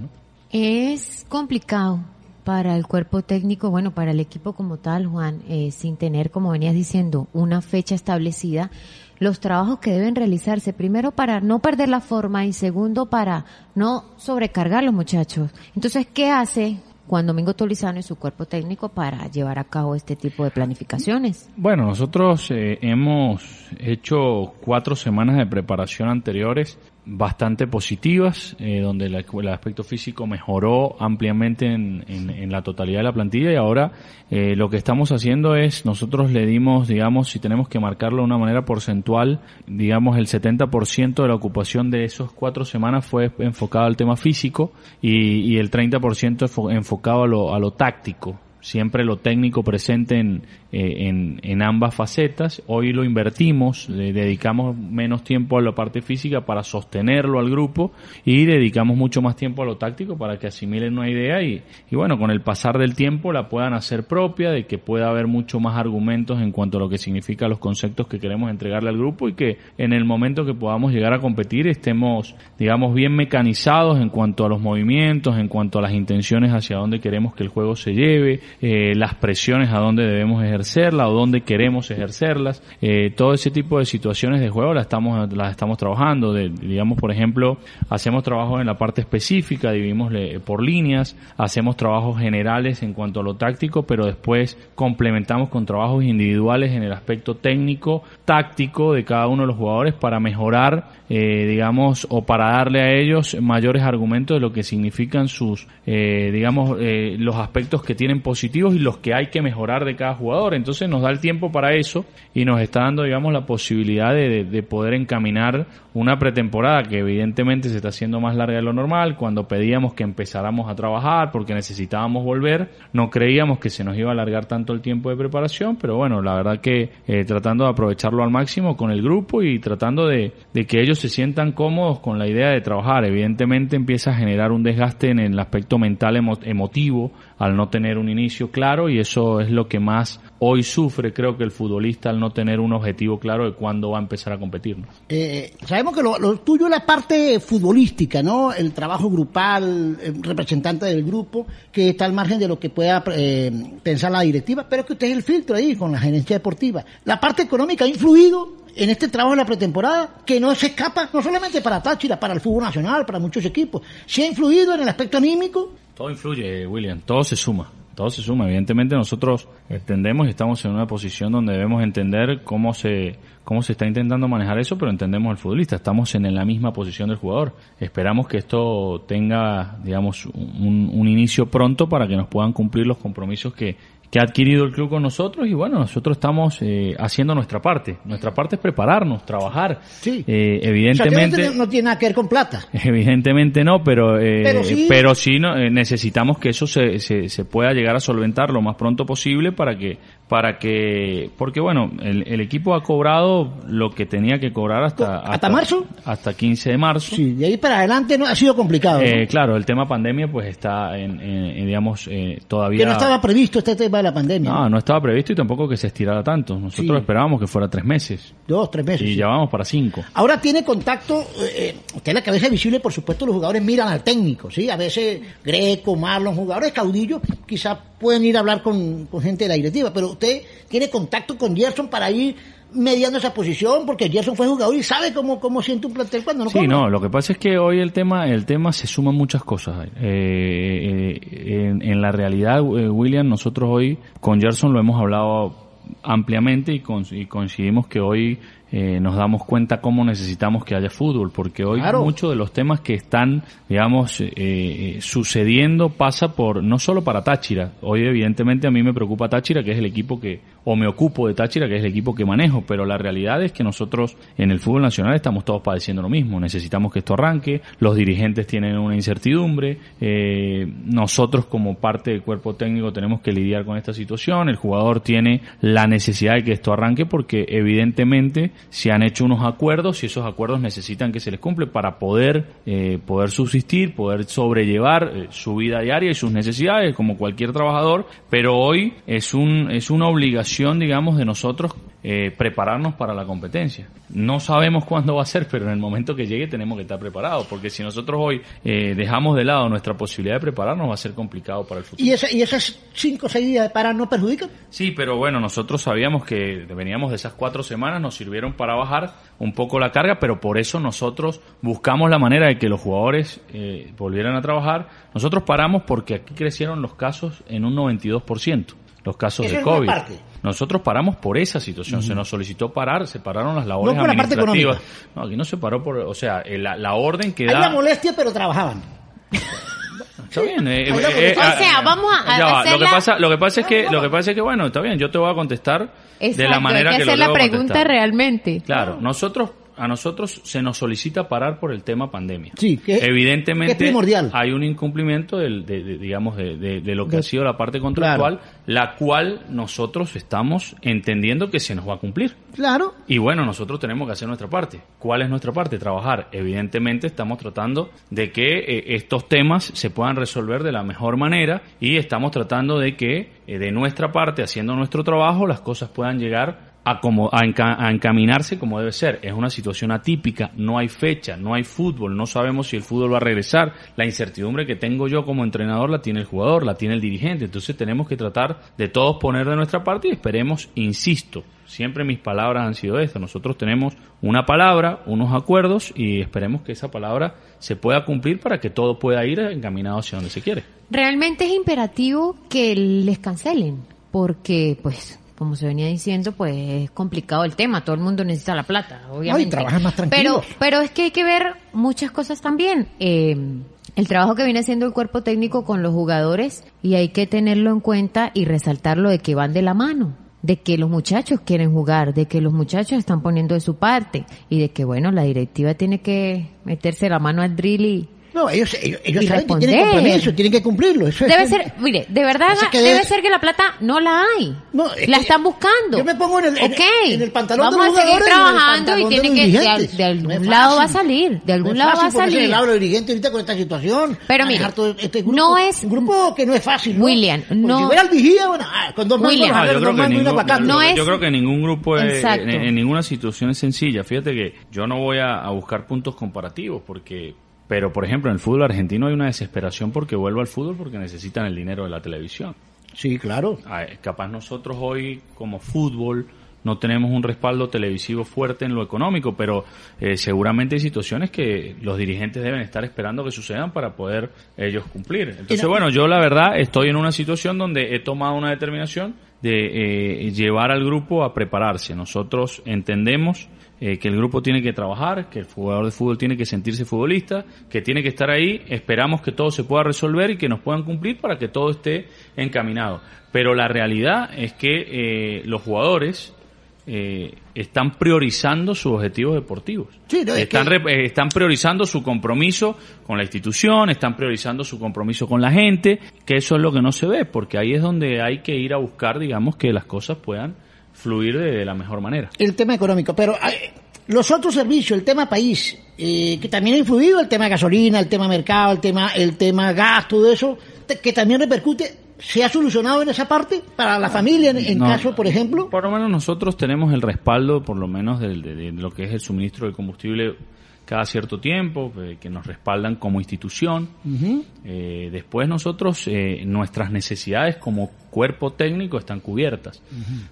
Es complicado para el cuerpo técnico, bueno, para el equipo como tal, Juan, eh, sin tener, como venías diciendo, una fecha establecida, los trabajos que deben realizarse, primero para no perder la forma y segundo para no sobrecargar a los muchachos. Entonces, ¿qué hace Juan Domingo Tolizano y su cuerpo técnico para llevar a cabo este tipo de planificaciones? Bueno, nosotros eh, hemos hecho cuatro semanas de preparación anteriores bastante positivas, eh, donde el, el, aspecto físico mejoró ampliamente en, la totalidad de la plantilla y ahora eh, lo que estamos haciendo es, nosotros le dimos, digamos, si tenemos que marcarlo de una manera porcentual, digamos, el 70% de la ocupación de esos cuatro semanas fue enfocado al tema físico y, y el 30% enfocado a lo, a lo táctico siempre lo técnico presente en, eh, en, en, ambas facetas. Hoy lo invertimos, le dedicamos menos tiempo a la parte física para sostenerlo al grupo y dedicamos mucho más tiempo a lo táctico para que asimilen una idea y, y bueno, con el pasar del tiempo la puedan hacer propia, de que pueda haber mucho más argumentos en cuanto a lo que significa los conceptos que queremos entregarle al grupo y que en el momento que podamos llegar a competir estemos, digamos, bien mecanizados en cuanto a los movimientos, en cuanto a las intenciones hacia dónde queremos que el juego se lleve, eh, las presiones a dónde debemos ejercerla o dónde queremos ejercerlas. Eh, todo ese tipo de situaciones de juego las estamos, las estamos trabajando. De, digamos, por ejemplo, hacemos trabajo en la parte específica, dividimos por líneas, hacemos trabajos generales en cuanto a lo táctico, pero después complementamos con trabajos individuales en el aspecto técnico, táctico de cada uno de los jugadores para mejorar, eh, digamos, o para darle a ellos mayores argumentos de lo que significan sus, eh, digamos, eh, los aspectos que tienen positivos y los que hay que mejorar de cada jugador. Entonces nos da el tiempo para eso y nos está dando, digamos, la posibilidad de, de, de poder encaminar una pretemporada que evidentemente se está haciendo más larga de lo normal. Cuando pedíamos que empezáramos a trabajar porque necesitábamos volver, no creíamos que se nos iba a alargar tanto el tiempo de preparación, pero bueno, la verdad que eh, tratando de aprovecharlo al máximo con el grupo y tratando de, de, que ellos se sientan cómodos con la idea de trabajar. Evidentemente empieza a generar un desgaste en el aspecto mental emo emotivo al no tener un inicio claro y eso es lo que más hoy sufre creo que el futbolista al no tener un objetivo claro de cuándo va a empezar a competir. Eh, sabemos que lo, lo, tuyo es la parte futbolística, ¿no? El trabajo grupal, el representante del grupo, que está al margen de lo que pueda eh, pensar la directiva, pero que usted es el filtro ahí con la gerencia deportiva. La parte económica ha influido en este trabajo de la pretemporada, que no se escapa, no solamente para Táchira, para el fútbol nacional, para muchos equipos, ¿se ha influido en el aspecto anímico? Todo influye, William, todo se suma todo se suma. Evidentemente nosotros entendemos y estamos en una posición donde debemos entender cómo se, cómo se está intentando manejar eso, pero entendemos al futbolista. Estamos en la misma posición del jugador. Esperamos que esto tenga, digamos, un, un inicio pronto para que nos puedan cumplir los compromisos que, que ha adquirido el club con nosotros y bueno, nosotros estamos eh, haciendo nuestra parte. Nuestra parte es prepararnos, trabajar. Sí. Eh, evidentemente. O sea, no, no, tiene nada que ver con plata. Evidentemente no, pero, eh, pero sí, pero sí no, eh, necesitamos que eso se, se, se, pueda llegar a solventar lo más pronto posible para que, para que, porque bueno, el, el equipo ha cobrado lo que tenía que cobrar hasta, hasta, ¿Hasta marzo. Hasta 15 de marzo. Sí, de ahí para adelante no ha sido complicado. Eh, Claro, el tema pandemia pues está en, en, en digamos, eh, todavía. Que no estaba previsto este tema de la pandemia. No, no estaba previsto y tampoco que se estirara tanto. Nosotros sí. esperábamos que fuera tres meses. Dos, tres meses. Y sí. ya vamos para cinco. Ahora tiene contacto, eh, usted la cabeza visible, por supuesto, los jugadores miran al técnico, ¿sí? A veces Greco, Marlon, jugadores caudillos, quizás pueden ir a hablar con, con gente de la directiva, pero usted tiene contacto con Gerson para ir mediando esa posición porque Gerson fue jugador y sabe cómo, cómo siente un plantel cuando no Sí, no, lo que pasa es que hoy el tema el tema se suman muchas cosas. Eh, eh, en, en, la realidad, eh, William, nosotros hoy con Gerson lo hemos hablado ampliamente y, con, y coincidimos que hoy eh, nos damos cuenta cómo necesitamos que haya fútbol, porque hoy claro. muchos de los temas que están, digamos, eh, sucediendo pasa por, no solo para Táchira, hoy evidentemente a mí me preocupa Táchira, que es el equipo que, o me ocupo de Táchira, que es el equipo que manejo, pero la realidad es que nosotros en el fútbol nacional estamos todos padeciendo lo mismo, necesitamos que esto arranque, los dirigentes tienen una incertidumbre, eh, nosotros como parte del cuerpo técnico tenemos que lidiar con esta situación, el jugador tiene la necesidad de que esto arranque porque evidentemente se han hecho unos acuerdos y esos acuerdos necesitan que se les cumple para poder eh, poder subsistir, poder sobrellevar eh, su vida diaria y sus necesidades como cualquier trabajador, pero hoy es un es una obligación digamos de nosotros eh, prepararnos para la competencia. No sabemos cuándo va a ser, pero en el momento que llegue tenemos que estar preparados, porque si nosotros hoy eh, dejamos de lado nuestra posibilidad de prepararnos va a ser complicado para el futuro. ¿Y, esa, y esas cinco o seis días de parar no perjudican? Sí, pero bueno, nosotros sabíamos que veníamos de esas cuatro semanas, nos sirvieron para bajar un poco la carga, pero por eso nosotros buscamos la manera de que los jugadores eh, volvieran a trabajar. Nosotros paramos porque aquí crecieron los casos en un 92%, los casos de es una COVID. parte. Nosotros paramos por esa situación, se nos solicitó parar, se pararon las labores No por la parte administrativas. económica. No, aquí no se paró por, o sea, eh, la, la orden que Hay da... la molestia, pero trabajaban. Está bien. eh, eh, eh, O sea, ah, vamos a- ya va, Lo que pasa, lo que pasa es que, lo que pasa es que, bueno, está bien. Yo te voy a contestar de la Exacto, manera hay que que lo hacer la pregunta contestar. realmente. Claro, nosotros a nosotros se nos solicita parar por el tema pandemia. Sí, que- evidentemente que es primordial. hay un incumplimiento del, de, de- digamos de, de- de lo que ha sido la parte contractual, la cual nosotros estamos entendiendo que se nos va a cumplir. Claro. Y bueno, nosotros tenemos que hacer nuestra parte. ¿Cuál es nuestra parte? Trabajar. Evidentemente estamos tratando de que eh, estos temas se puedan resolver de la mejor manera y estamos tratando de que eh, de nuestra parte, haciendo nuestro trabajo, las cosas puedan llegar a, como, a, a encaminarse como debe ser. Es una situación atípica, no hay fecha, no hay fútbol, no sabemos si el fútbol va a regresar. La incertidumbre que tengo yo como entrenador la tiene el jugador, la tiene el dirigente. Entonces tenemos que tratar de todos poner de nuestra parte y esperemos, insisto, siempre mis palabras han sido estas. Nosotros tenemos una palabra, unos acuerdos y esperemos que esa palabra se pueda cumplir para que todo pueda ir encaminado hacia donde se quiere. Realmente es imperativo que les cancelen, porque pues como se venía diciendo, pues es complicado el tema, todo el mundo necesita la plata, obviamente. trabajan más pero, tranquilos. pero es que hay que ver muchas cosas también. Eh, el trabajo que viene haciendo el cuerpo técnico con los jugadores y hay que tenerlo en cuenta y resaltarlo de que van de la mano de que los muchachos quieren jugar, de que los muchachos están poniendo de su parte y de que bueno, la directiva tiene que meterse la mano al drill y, No, ellos, ellos, ellos Y saben que tienen compromiso, tienen que cumplirlo. Eso es- Debe ser, mire, de verdad, que debe debe- ser que la plata no la hay. No, es la que están buscando. yo me pongo en el- en- Ok. en el pantalón de Vamos los a seguir y trabajando y de tiene que, de, algún No lado va a salir, de algún No es lado va a fácil ponerse en salir. el lado dirigentes ahorita con esta situación. Pero mire, todo este grupo, no es- Un grupo que no es fácil, ¿no? William, no- Si hubiera el vigía, bueno, ah, con dos manos, William. Ah, yo, creo que manos y ningún- yo- No yo es- creo que ningún grupo es, Exacto. en, en ninguna situación es sencilla. Fíjate que yo no voy a buscar puntos comparativos porque, pero por ejemplo en el fútbol argentino hay una desesperación porque vuelva al fútbol porque necesitan el dinero de la televisión. Sí, claro. Ah, Capaz nosotros hoy como fútbol no tenemos un respaldo televisivo fuerte en lo económico, pero eh, seguramente hay situaciones que los dirigentes deben estar esperando que sucedan para poder ellos cumplir. Entonces, bueno, yo la verdad estoy en una situación donde he tomado una determinación de eh, llevar al grupo a prepararse. Nosotros entendemos eh, que el grupo tiene que trabajar, que el jugador de fútbol tiene que sentirse futbolista, que tiene que estar ahí, esperamos que todo se pueda resolver y que nos puedan cumplir para que todo esté encaminado. Pero la realidad es que eh, los jugadores eh, están priorizando sus objetivos deportivos. Sí, no, es están, que- re- eh, están priorizando su compromiso con la institución, están priorizando su compromiso con la gente, que eso es lo que no se ve, porque ahí es donde hay que ir a buscar, digamos, que las cosas puedan fluir de, de la mejor manera. El tema económico, pero los otros servicios, el tema país, eh, que también ha influido, el tema gasolina, el tema mercado, el tema, el tema gas, todo eso, te- que también repercute, ¿se ha solucionado en esa parte para la familia, en, en No. caso, por ejemplo? Por lo menos nosotros tenemos el respaldo, por lo menos, del- de, de lo que es el suministro del combustible cada cierto tiempo, eh, que nos respaldan como institución. Eh, después nosotros, eh, nuestras necesidades como cuerpo técnico están cubiertas.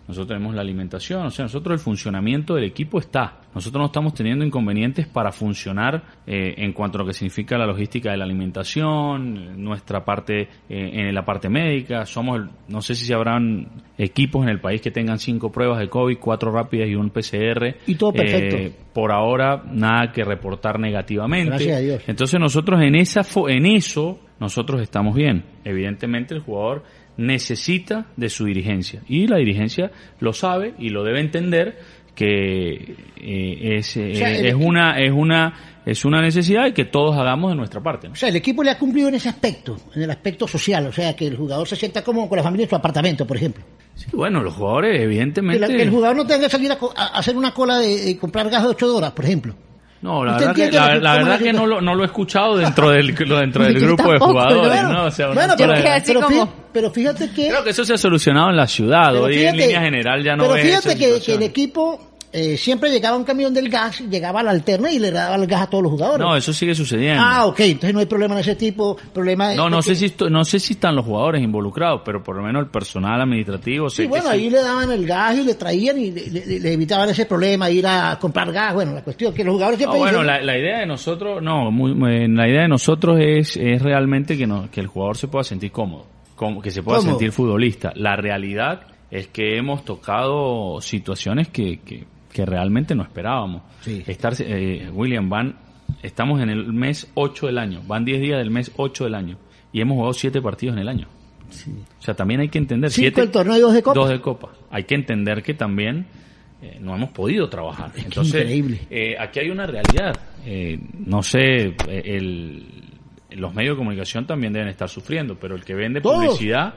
Nosotros tenemos la alimentación, o sea, nosotros el funcionamiento del equipo está. Nosotros no estamos teniendo inconvenientes para funcionar eh, en cuanto a lo que significa la logística de la alimentación, nuestra parte, eh, en la parte médica. Somos, el- no sé si habrán equipos en el país que tengan cinco pruebas de COVID, cuatro rápidas y un PCR. Y todo perfecto. Eh, por ahora, nada que reportar negativamente. Gracias a Dios. Entonces nosotros en esa en eso nosotros estamos bien. Evidentemente el jugador necesita de su dirigencia y la dirigencia lo sabe y lo debe entender que eh, es, eh, O sea, el es una es una es una necesidad y que todos hagamos de nuestra parte. ¿no? O sea, el equipo le ha cumplido en ese aspecto, en el aspecto social, o sea, que el jugador se sienta como con la familia en su apartamento, por ejemplo. Sí, bueno, los jugadores Que, evidentemente la- que el jugador no tenga que salir a, a hacer una cola de, de comprar gas de 8 horas, por ejemplo. No, la ¿Usted verdad que, la, la verdad que no lo, no lo he escuchado dentro del, dentro del grupo de tampoco, jugadores, Bueno, ¿no? O sea, bueno, pero, pero como- fí- pero fíjate que... Creo que eso se ha solucionado en la ciudad, hoy en fíjate- línea general ya no Pero fíjate que, que el equipo eh, siempre llegaba un camión del gas, llegaba a la alterna y le daba el gas a todos los jugadores. No, eso sigue sucediendo. ah, ok, entonces no hay problema en ese tipo, problema... No, no porque- sé si esto- no sé si están los jugadores involucrados, pero por lo menos el personal administrativo Sí, que bueno, sí. ahí le daban el gas y le traían y le, le- le evitaban ese problema, ir a comprar gas. Bueno, la cuestión es que los jugadores No, siempre bueno, dicen- la, la idea de nosotros, no, muy- muy- la idea de nosotros es, es realmente que, no, que el jugador se pueda sentir cómodo, como, que se pueda sentir futbolista. La realidad es que hemos tocado situaciones que, que, que realmente no esperábamos. Sí. Estar, eh, William, van, estamos en el mes 8 del año, van 10 días del mes 8 del año y hemos jugado 7 partidos en el año. O sea, también hay que entender. Cinco siete- del torneo y dos de copa. Dos de copa. Hay que entender que también eh, no hemos podido trabajar. Es Entonces, increíble. eh, aquí hay una realidad. Eh, no sé, el, los medios de comunicación también deben estar sufriendo, pero el que vende Todos. publicidad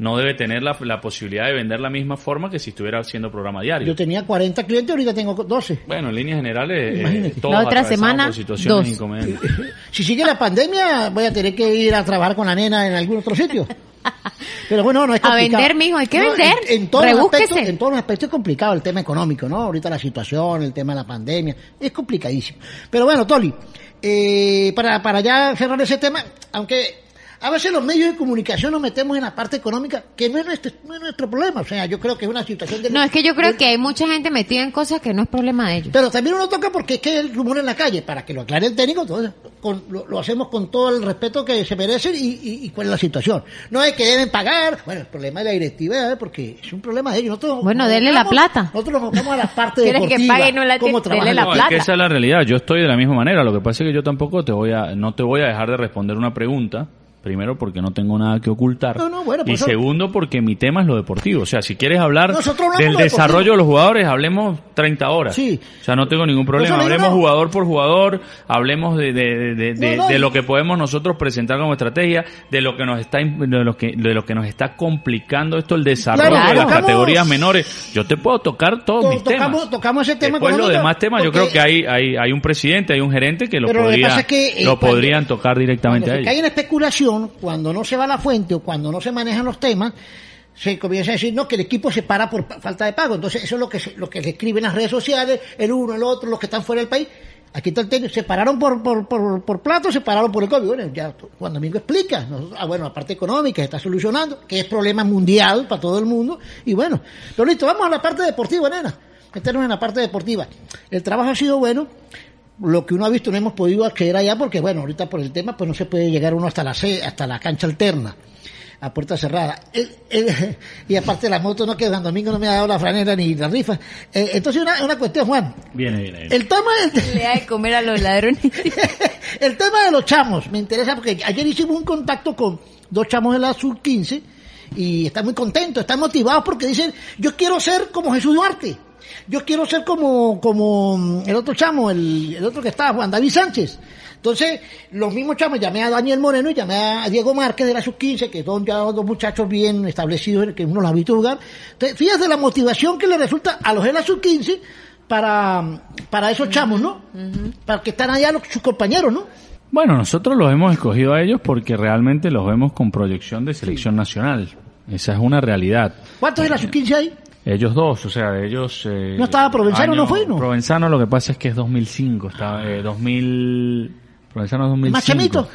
no debe tener la, la posibilidad de vender la misma forma que si estuviera haciendo programa diario. Yo tenía 40 clientes, ahorita tengo 12. Bueno, en líneas generales, eh, Imagínate. todos La otra semana, por situaciones dos. inconvenientes. Si sigue la pandemia, voy a tener que ir a trabajar con la nena en algún otro sitio. Pero bueno, no es A complicado. vender, mijo, hay que No, vender. En, en todos aspectos, en todos los aspectos es complicado el tema económico, ¿no? Ahorita la situación, el tema de la pandemia, es complicadísimo. Pero bueno, Toli, eh, para, para ya cerrar ese tema, aunque a veces los medios de comunicación nos metemos en la parte económica, que no es nuestro, no es nuestro problema. O sea, yo creo que es una situación de... No, es que yo creo de- que hay mucha gente metida en cosas que no es problema de ellos. pero también uno toca porque es que el rumor en la calle, para que lo aclare el técnico, entonces con- lo, lo hacemos con todo el respeto que se merecen y, y- y cuál es la situación. No es que deben pagar, bueno, el problema de la directiva, ¿eh? porque es un problema de ellos. Nosotros Bueno, nos denle la plata. Nosotros nos enfocamos a la parte ¿Quieres que deportiva. pague y no la? Denle la No, es que plata. esa es la realidad. Yo estoy de la misma manera. Lo que pasa es que yo tampoco te voy a, no te voy a dejar de responder una pregunta. Primero porque no tengo nada que ocultar. No, no, bueno, por y eso- segundo porque mi tema es lo deportivo. O sea, si quieres hablar del desarrollo de los jugadores, hablemos 30 horas. Sí. O sea, no tengo ningún problema. Hablemos no. jugador por jugador, hablemos de, de, de, No, lo que podemos nosotros presentar como estrategia, de lo que nos está de lo que de lo que nos está complicando esto el desarrollo Claro, de las tocamos- categorías menores. Yo te puedo tocar todos To- mis temas. tocamos, tocamos ese tema Después los demás temas, yo creo que hay, hay, hay un presidente, hay un gerente que lo, podría, pasa es que, eh, lo cuando- podrían tocar directamente a ellos. cae en especulación, cuando no se va a la fuente o cuando no se manejan los temas, se comienza a decir, no, que el equipo se para por falta de pago. Entonces, eso es lo que se, lo que se escribe en las redes sociales, el uno, el otro, los que están fuera del país. Aquí está el técnico, se pararon por, por, por, por plato, se pararon por el COVID. Bueno, ya Juan Domingo explica, ah, bueno, la parte económica se está solucionando, que es problema mundial para todo el mundo. Y bueno, pero listo, vamos a la parte deportiva, nena. Meternos en la parte deportiva. El trabajo ha sido bueno, lo que uno ha visto no hemos podido acceder allá porque bueno ahorita por el tema pues no se puede llegar uno hasta la C- hasta la cancha alterna a puerta cerrada. El- el- y aparte la moto no que San Domingo no me ha dado la franela ni la rifa. Eh, entonces una, una cuestión Juan. Viene, viene, viene. el tema del- Le da de comer a los ladrones. el tema de los chamos me interesa porque ayer hicimos un contacto con dos chamos de la sub 15 y están muy contentos, están motivados porque dicen, yo quiero ser como Jesús Duarte, yo quiero ser como, como mm, el otro chamo, el, el otro que está, Juan David Sánchez. Entonces, los mismos chamos, llamé a Daniel Moreno y llamé a Diego Márquez de la sub 15, que son ya dos muchachos bien establecidos, que uno los ha visto jugar. Entonces, fíjate la motivación que le resulta a los de la sub 15 para, para esos chamos, ¿no? Para que están allá los, sus compañeros, ¿no? Bueno, nosotros los hemos escogido a ellos porque realmente los vemos con proyección de selección nacional. Esa es una realidad. ¿Cuántos de la sub 15 hay? Ellos dos, o sea, ellos... eh, ¿No estaba Provenzano, no fue, no? Provenzano lo que pasa es que es 2005, está, eh, 2000... Provenzano es 2005. ¿Más chamito?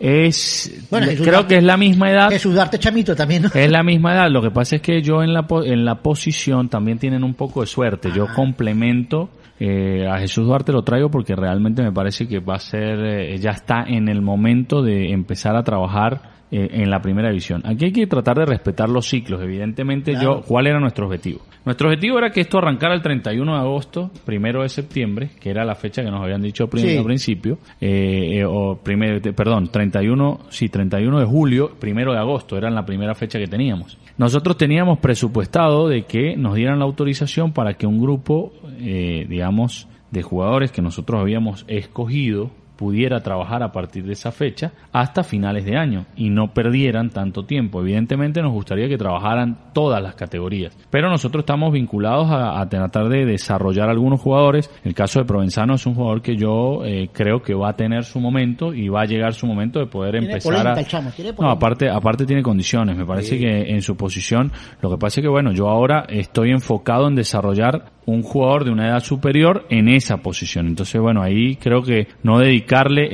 Es, Bueno, creo que es la misma edad. Jesús Duarte Chamito también, ¿no? Es la misma edad, lo que pasa es que yo en la, en la posición también tienen un poco de suerte. Yo complemento eh, a Jesús Duarte, lo traigo porque realmente me parece que va a ser, eh, ya está en el momento de empezar a trabajar eh, en la primera división. Aquí hay que tratar de respetar los ciclos. Evidentemente, yo, ¿cuál era nuestro objetivo? Nuestro objetivo era que esto arrancara el 31 de agosto, primero de septiembre, que era la fecha que nos habían dicho al prin- Sí. al principio, eh, eh, o primero, te- perdón, 31, sí, 31 de julio, primero de agosto, era la primera fecha que teníamos. Nosotros teníamos presupuestado de que nos dieran la autorización para que un grupo, eh, digamos, de jugadores que nosotros habíamos escogido pudiera trabajar a partir de esa fecha hasta finales de año y no perdieran tanto tiempo. Evidentemente nos gustaría que trabajaran todas las categorías, pero nosotros estamos vinculados a, tratar de desarrollar algunos jugadores. El caso de Provenzano es un jugador que yo eh, creo que va a tener su momento y va a llegar su momento de poder empezar a... no, aparte, aparte tiene condiciones. Me parece que en su posición, lo que pasa es que bueno, yo ahora estoy enfocado en desarrollar un jugador de una edad superior en esa posición. Entonces, bueno, ahí creo que no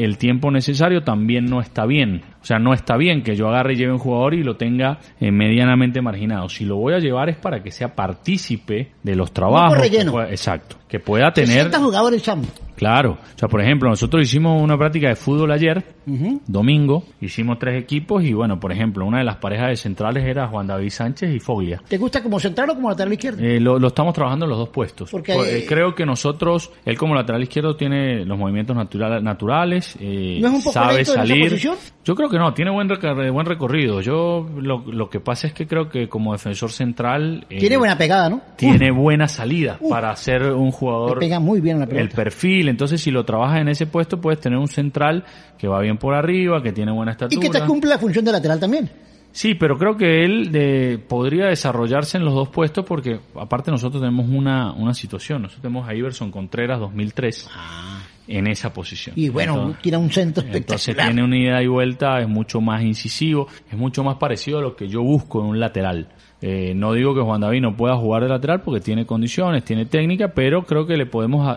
el tiempo necesario también no está bien. O sea, no está bien que yo agarre y lleve un jugador y lo tenga eh, medianamente marginado. Si lo voy a llevar es para que sea partícipe de los trabajos. exacto. Que pueda tener... jugadores, Claro. O sea, por ejemplo, nosotros hicimos una práctica de fútbol ayer, domingo, hicimos tres equipos y bueno, por ejemplo, una de las parejas de centrales era Juan David Sánchez y Foglia. ¿Te gusta como central o como lateral izquierdo? Eh, lo, estamos trabajando en los dos puestos. Porque eh, creo que nosotros, él como lateral izquierdo tiene los movimientos naturales, eh, ¿No es un poco sabe salir. Yo creo que no, tiene buen, buen recorrido. Yo lo, lo, que pasa es que creo que como defensor central... tiene buena pegada, ¿no? Tiene buena salida para ser un jugador... pega muy bien la pelota. El perfil entonces si lo trabajas en ese puesto puedes tener un central que va bien por arriba, que tiene buena estatura. Y que te cumple la función de lateral también. Sí, pero creo que él de, podría desarrollarse en los dos puestos porque aparte nosotros tenemos una, una situación. Nosotros tenemos a Iverson Contreras 2003 ah. En esa posición. Y bueno, tiene un centro espectacular. Entonces tiene una ida y vuelta, es mucho más incisivo, es mucho más parecido a lo que yo busco en un lateral. Eh, no digo que Juan David no pueda jugar de lateral porque tiene condiciones, tiene técnica, pero creo que le podemos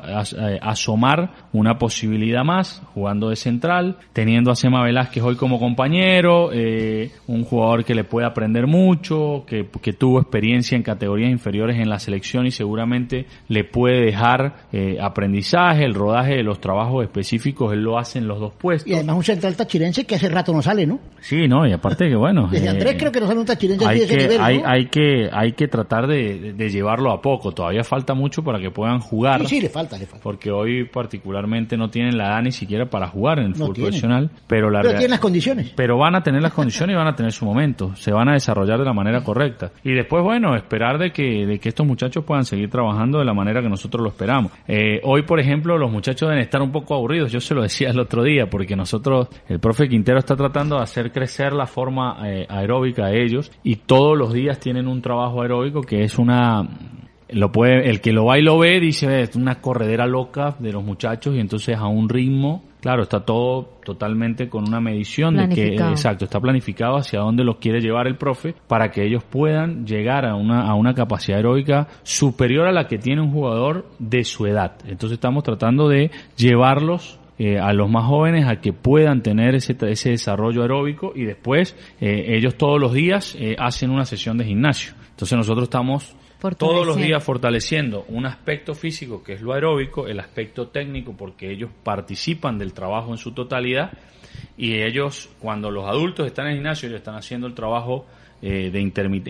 asomar una posibilidad más jugando de central, teniendo a Sema Velázquez hoy como compañero, eh, un jugador que le puede aprender mucho, que, tuvo experiencia en categorías inferiores en la selección y seguramente le puede dejar eh, aprendizaje, el rodaje de los trabajos específicos, él lo hace en los dos puestos. Y además un central tachirense que hace rato no sale, ¿no? Sí, no, y aparte que bueno. Desde Andrés creo que no sale un tachirense de ese nivel, hay que, hay que tratar de, llevarlo a poco. Todavía falta mucho para que puedan jugar. Sí, sí, le falta, le falta. Porque hoy particularmente no tienen la edad ni siquiera para jugar en el fútbol profesional. Pero, la pero tienen las condiciones. Pero van a tener las condiciones y van a tener su momento. Se van a desarrollar de la manera correcta. Y después, bueno, esperar de que, de que estos muchachos puedan seguir trabajando de la manera que nosotros lo esperamos. Eh, hoy, por ejemplo, los muchachos deben estar un poco aburridos. Yo se lo decía el otro día, porque nosotros, el profe Quintero está tratando de hacer crecer la forma eh, aeróbica de ellos y todos los días tienen un trabajo aeróbico que es una lo puede el que lo va y lo ve dice es una corredera loca de los muchachos y entonces a un ritmo claro está todo totalmente con una medición de que exacto está planificado hacia dónde los quiere llevar el profe para que ellos puedan llegar a una a una capacidad aeróbica superior a la que tiene un jugador de su edad. Entonces estamos tratando de llevarlos eh, a los más jóvenes a que puedan tener ese, ese desarrollo aeróbico y después eh, ellos todos los días eh, hacen una sesión de gimnasio. Entonces nosotros estamos todos los días fortaleciendo un aspecto físico que es lo aeróbico, el aspecto técnico porque ellos participan del trabajo en su totalidad y ellos cuando los adultos están en el gimnasio ellos están haciendo el trabajo eh, de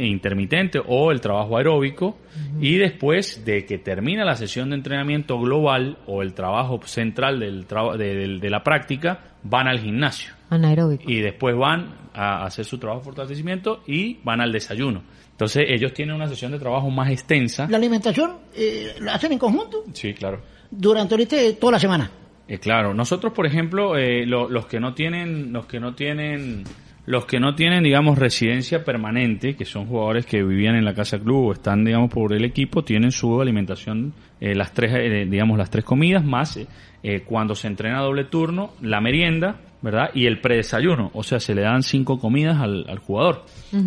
intermitente o el trabajo aeróbico y después de que termina la sesión de entrenamiento global o el trabajo central del de, de, la práctica, van al gimnasio. Anaeróbico. Y después van a hacer su trabajo de fortalecimiento y van al desayuno. Entonces ellos tienen una sesión de trabajo más extensa. ¿La alimentación eh, la hacen en conjunto? Sí, claro. Durante ahorita toda la semana. Eh, claro, nosotros por ejemplo, los que no tienen, los que no tienen los que no tienen, digamos, residencia permanente, que son jugadores que vivían en la casa club o están, digamos, por el equipo, tienen su alimentación, eh, las tres, eh, digamos, las tres comidas, más eh, cuando se entrena doble turno, la merienda, ¿verdad? Y el predesayuno, o sea, se le dan cinco comidas al, jugador,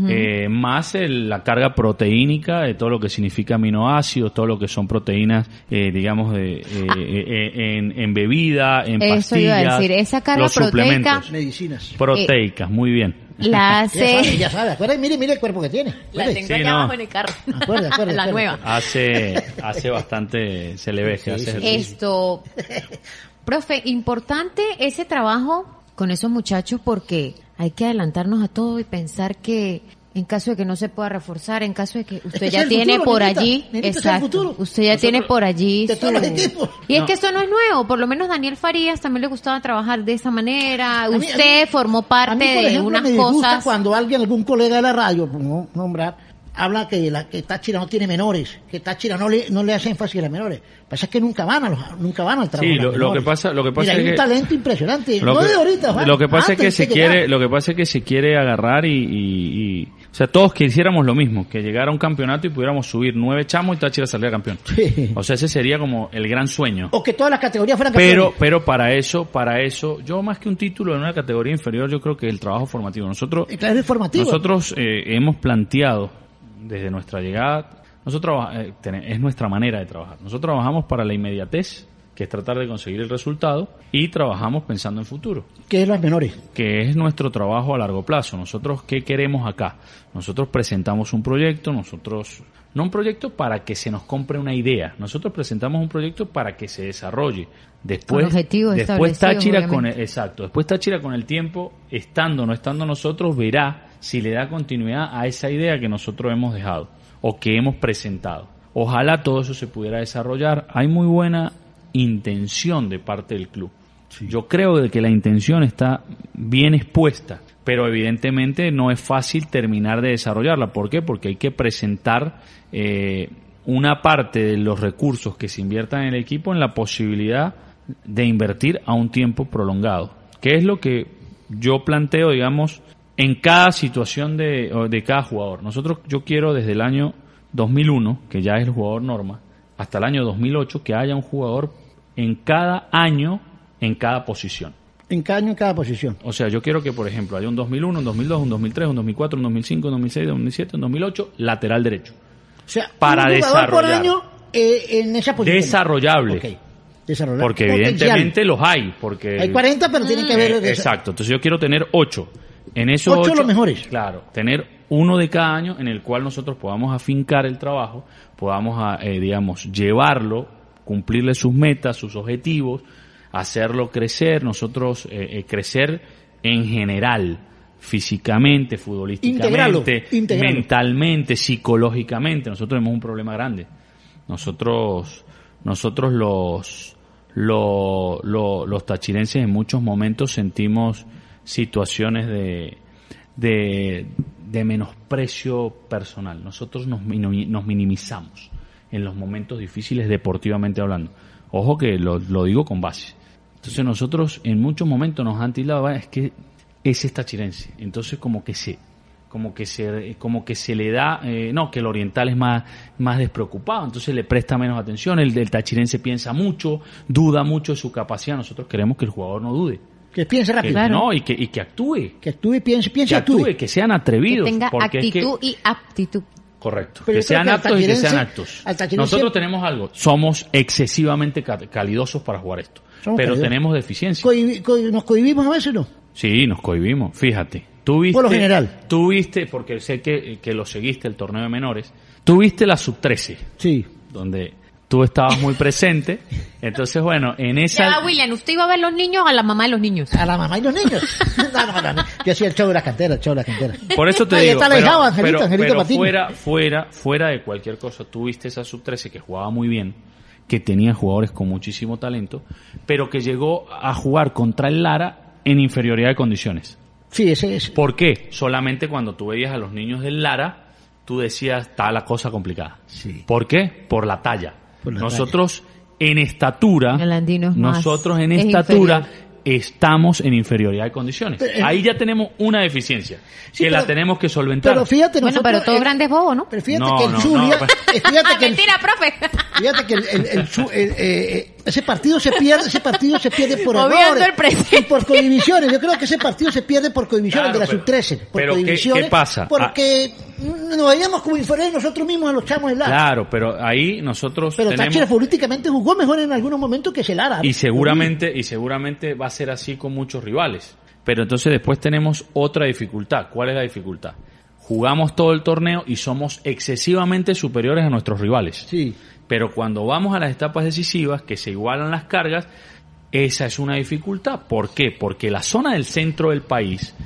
eh, más la carga proteínica de todo lo que significa aminoácidos, todo lo que son proteínas, eh, digamos, de, ah. eh, en, bebida, en Eso pastillas, iba a decir, esa carga proteica, medicinas, proteicas, muy bien. La hace. Ya sabe, ya mire, mire el cuerpo que tiene. La tengo sí, acá abajo en el carro. la nueva. Hace, hace bastante, se le ve que hace Esto, profe, importante ese trabajo con esos muchachos porque hay que adelantarnos a todo y pensar que en caso de que no se pueda reforzar, en caso de que usted ya tiene por allí, exacto, usted ya tiene por allí Y es que eso no es nuevo, por lo menos Daniel Farías también le gustaba trabajar de esa manera, usted formó parte de unas cosas. cuando alguien, algún colega de la radio, por no nombrar, habla que, la, que Táchira no tiene menores, que Táchira no le, no le hace énfasis a las menores. Pasa es que nunca van, a los, nunca van al trabajo. Sí, lo, lo que pasa, lo que pasa Mira, es hay que un talento impresionante. lo no que, de ahorita, Juan, lo que pasa es que se llegar. quiere, lo que pasa es que se quiere agarrar y, y- y- o sea, todos quisiéramos lo mismo, que llegara un campeonato y pudiéramos subir nueve chamos y Táchira saliera campeón. Sí. O sea, ese sería como el gran sueño. O que todas las categorías fueran Pero, campeones. pero para eso, para eso, yo más que un título en una categoría inferior, yo creo que el trabajo formativo. Nosotros, claro, es formativo. nosotros eh, hemos planteado desde nuestra llegada, nosotros eh, es nuestra manera de trabajar. Nosotros trabajamos para la inmediatez, que es tratar de conseguir el resultado, y trabajamos pensando en futuro que es las menores. que es nuestro trabajo a largo plazo. Nosotros, ¿qué queremos acá? Nosotros presentamos un proyecto, nosotros, no un proyecto para que se nos compre una idea, nosotros presentamos un proyecto para que se desarrolle. Después, Con después Táchira con el, exacto, después Táchira con el tiempo, estando o no estando nosotros, verá si le da continuidad a esa idea que nosotros hemos dejado o que hemos presentado. Ojalá todo eso se pudiera desarrollar. Hay muy buena intención de parte del club. Yo creo de que la intención está bien expuesta, pero evidentemente no es fácil terminar de desarrollarla. ¿Por qué? Porque hay que presentar eh, una parte de los recursos que se inviertan en el equipo en la posibilidad de invertir a un tiempo prolongado. ¿Qué es lo que yo planteo, digamos, en cada situación de, de cada jugador? Nosotros, yo quiero desde el año 2001, que ya es el jugador norma, hasta el año 2008, que haya un jugador en cada año, en cada posición. En cada año, en cada posición. O sea, yo quiero que, por ejemplo, haya un 2001, un 2002, un 2003, un 2004, un 2005, un 2006, un 2007, un 2008, lateral derecho. O sea, Para un jugador por desarrollar. año eh, en esa posición. Desarrollable. Ok. Desarrollable. Porque Potencial. evidentemente los hay. Porque Hay 40, pero tienen que haber... Eh, exacto. Entonces yo quiero tener ocho. En esos Ocho ocho, los mejores. Claro. Tener uno de cada año en el cual nosotros podamos afincar el trabajo, podamos, a, eh, digamos, llevarlo, cumplirle sus metas, sus objetivos, hacerlo crecer, nosotros eh, eh, crecer en general, físicamente, futbolísticamente, Integralo, integralo. mentalmente, psicológicamente. Nosotros tenemos un problema grande. Nosotros, nosotros los, lo- lo- los tachirenses en muchos momentos sentimos situaciones de, de, menosprecio personal. Nosotros nos, nos minimizamos en los momentos difíciles deportivamente hablando. Ojo que lo, lo digo con base. Entonces nosotros en muchos momentos nos han tildado, "Ah, es que ese es tachirense. Entonces como que se, como que se, como que se le da, eh, no, que el oriental es más, más despreocupado, entonces le presta menos atención, el del tachirense piensa mucho, duda mucho de su capacidad, nosotros queremos que el jugador no dude, Que piense que, rápido. no, y que, y que actúe, Que actúe, piense, piense, que actúe. actúe, que sean Que atrevidos, tenga porque es que- actitud y aptitud. Correcto. Pero que sean que aptos y que sean actos. Nosotros tenemos algo. Somos excesivamente ca- calidosos para jugar esto. Somos pero calidosos. tenemos deficiencias. Cohibi- co- ¿Nos cohibimos a veces no? Sí, nos cohibimos. Fíjate. Tú viste, Por lo general. Tú viste, porque sé que, que lo seguiste, el torneo de menores. Tú viste la sub-13, Sí. donde tú estabas muy presente. Entonces, bueno, en esa... Ya, William, ¿usted iba a ver los niños o a la mamá de los niños? A la mamá y los niños. no, no, no, no. Yo hacía el show de las canteras, el show de las canteras. Por eso te Ahí digo, está la pero, Angelito, pero- Angelito pero fuera, fuera, fuera de cualquier cosa, tuviste esa sub-13 que jugaba muy bien, que tenía jugadores con muchísimo talento, pero que llegó a jugar contra el Lara en inferioridad de condiciones. Sí, ese es. ¿Por qué? Solamente cuando tú veías a los niños del Lara, tú decías, está la cosa complicada. Sí. ¿Por qué? Por la talla. Nosotros en estatura, es nosotros en es estatura inferior. estamos en inferioridad de condiciones. Pero, eh, Ahí ya tenemos una deficiencia Sí, que la tenemos que solventar. Pero fíjate, Bueno, nosotros, pero todo eh, grande es bobo, ¿no? Pero fíjate No, que el no, Zulia, no, eh, fíjate que el, Mentira, profe. fíjate que el, el- el Zu- el, eh, eh, ese partido se pierde, ese partido se pierde por errores y por cohibiciones. Yo creo que ese partido se pierde por cohibiciones Claro, de la pero- sub 13, por pero ¿qué- cohibiciones, qué pasa? Porque nos veíamos como inferiores nosotros mismos a los chamos del Lara. Claro, pero ahí nosotros Pero tenemos Táchira futbolísticamente jugó mejor en algunos momentos que ese Lara. y seguramente y seguramente va a ser así con muchos rivales. Pero entonces después tenemos otra dificultad. ¿Cuál es la dificultad? Jugamos todo el torneo y somos excesivamente superiores a nuestros rivales. Sí. Pero cuando vamos a las etapas decisivas, que se igualan las cargas, esa es una dificultad. ¿Por qué? Porque la zona del centro del país,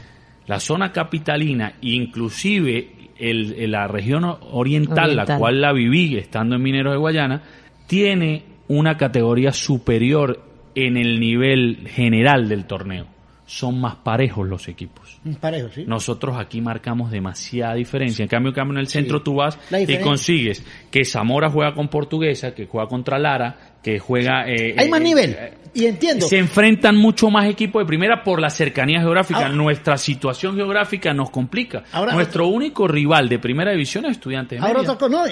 la zona capitalina, inclusive el- la región oriental, la Oriental. cual la viví estando en Mineros de Guayana, tiene una categoría superior en el nivel general del torneo. Son más parejos los equipos. Sí. Nosotros aquí marcamos demasiada diferencia. En cambio, en cambio en el centro Sí. tú vas y consigues que Zamora juega con Portuguesa, que juega contra Lara, que juega... eh, Hay más eh, nivel. eh, Y entiendo. se enfrentan mucho más equipos de primera por la cercanía geográfica. Ahora- Nuestra situación geográfica nos complica. Ahora- Nuestro único rival de primera división es Estudiantes de Ahora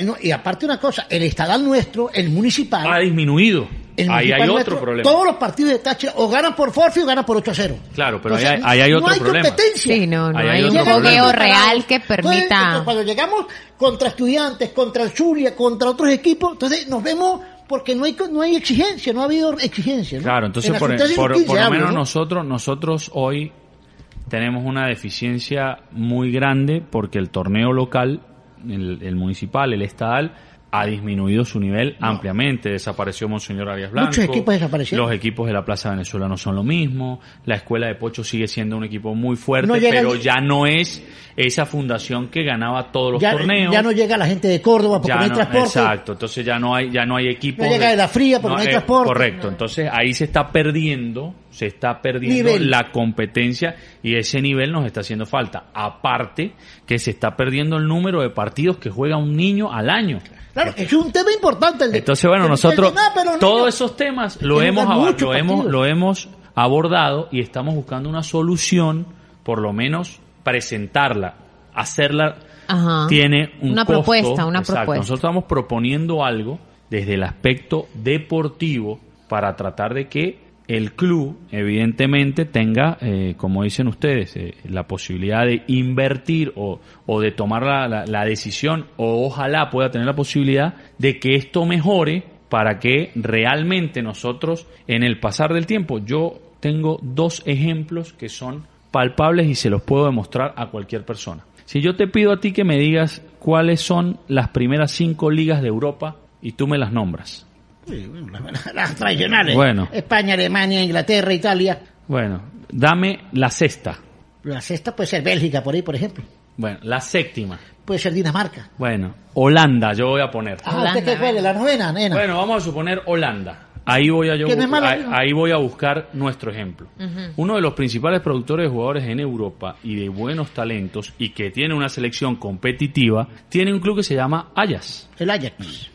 y no, y aparte una cosa, el estadal nuestro, el municipal, Ha disminuido. El Ahí hay otro nuestro, problema. todos los partidos de Táchira o ganan por forfeit o ganan por 8 a 0. Claro, pero ahí hay- ahí hay no otro hay problema. competencia. Sí, no, no Ahí hay hay un otro Llegan problema. fogueo real que Entonces, permita... cuando llegamos contra estudiantes, contra el Zulia, contra otros equipos, entonces nos vemos porque no hay no hay exigencia, no ha habido exigencia. ¿no? Claro, En entonces por, sub-13 y por- sub-15 por lo hablo, menos ¿no? nosotros, nosotros hoy tenemos una deficiencia muy grande porque el torneo local, el, el municipal, el estatal, ha disminuido su nivel ampliamente. Desapareció Monseñor Arias Blanco. Muchos equipos desaparecieron. Los equipos de la Plaza Venezuela no son lo mismo. La Escuela de Pocho sigue siendo un equipo muy fuerte, No pero ya no es esa fundación que ganaba todos los ya, torneos. ya no llega la gente de Córdoba porque Ya no hay transporte. Exacto, entonces ya no hay, ya no hay equipo. No llega de la fría porque no hay transporte. Correcto, entonces ahí se está perdiendo, se está perdiendo Nivel. la competencia y ese nivel nos está haciendo falta. Aparte que se está perdiendo el número de partidos que juega un niño al año. Claro, es un tema importante. El de- Entonces, bueno, el- nosotros el pero todos esos temas lo hemos, lo hemos, lo hemos abordado y estamos buscando una solución, por lo menos presentarla, hacerla Ajá. tiene un Una costo. propuesta, una Exacto. propuesta. Nosotros estamos proponiendo algo desde el aspecto deportivo para tratar de que el club, evidentemente, tenga, eh, como dicen ustedes, eh, la posibilidad de invertir o, o de tomar la, la- la decisión, o ojalá pueda tener la posibilidad de que esto mejore para que realmente nosotros, en el pasar del tiempo, yo tengo dos ejemplos que son palpables y se los puedo demostrar a cualquier persona. Si yo te pido a ti que me digas cuáles son las primeras cinco ligas de Europa y tú me las nombras. Sí, bueno, las, las tradicionales. Bueno. España, Alemania, Inglaterra, Italia. Bueno, dame la sexta. La sexta puede ser Bélgica, por ahí, por ejemplo. Bueno, la séptima. Puede ser Dinamarca. Bueno, Holanda, yo voy a poner. Ah, Holanda, ¿usted qué puede? La novena, nena. Bueno, vamos a suponer Holanda. Ahí voy a yo ahí voy a buscar nuestro ejemplo. Uno de los principales productores de jugadores en Europa y de buenos talentos y que tiene una selección competitiva, tiene un club que se llama Ajax. El Ajax.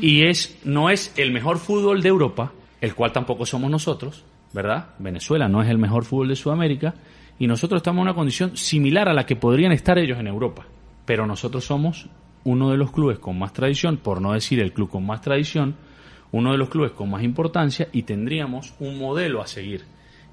Y es no es el mejor fútbol de Europa, el cual tampoco somos nosotros, ¿verdad? Venezuela no es el mejor fútbol de Sudamérica y nosotros estamos en una condición similar a la que podrían estar ellos en Europa, pero nosotros somos uno de los clubes con más tradición, por no decir el club con más tradición, uno de los clubes con más importancia y tendríamos un modelo a seguir.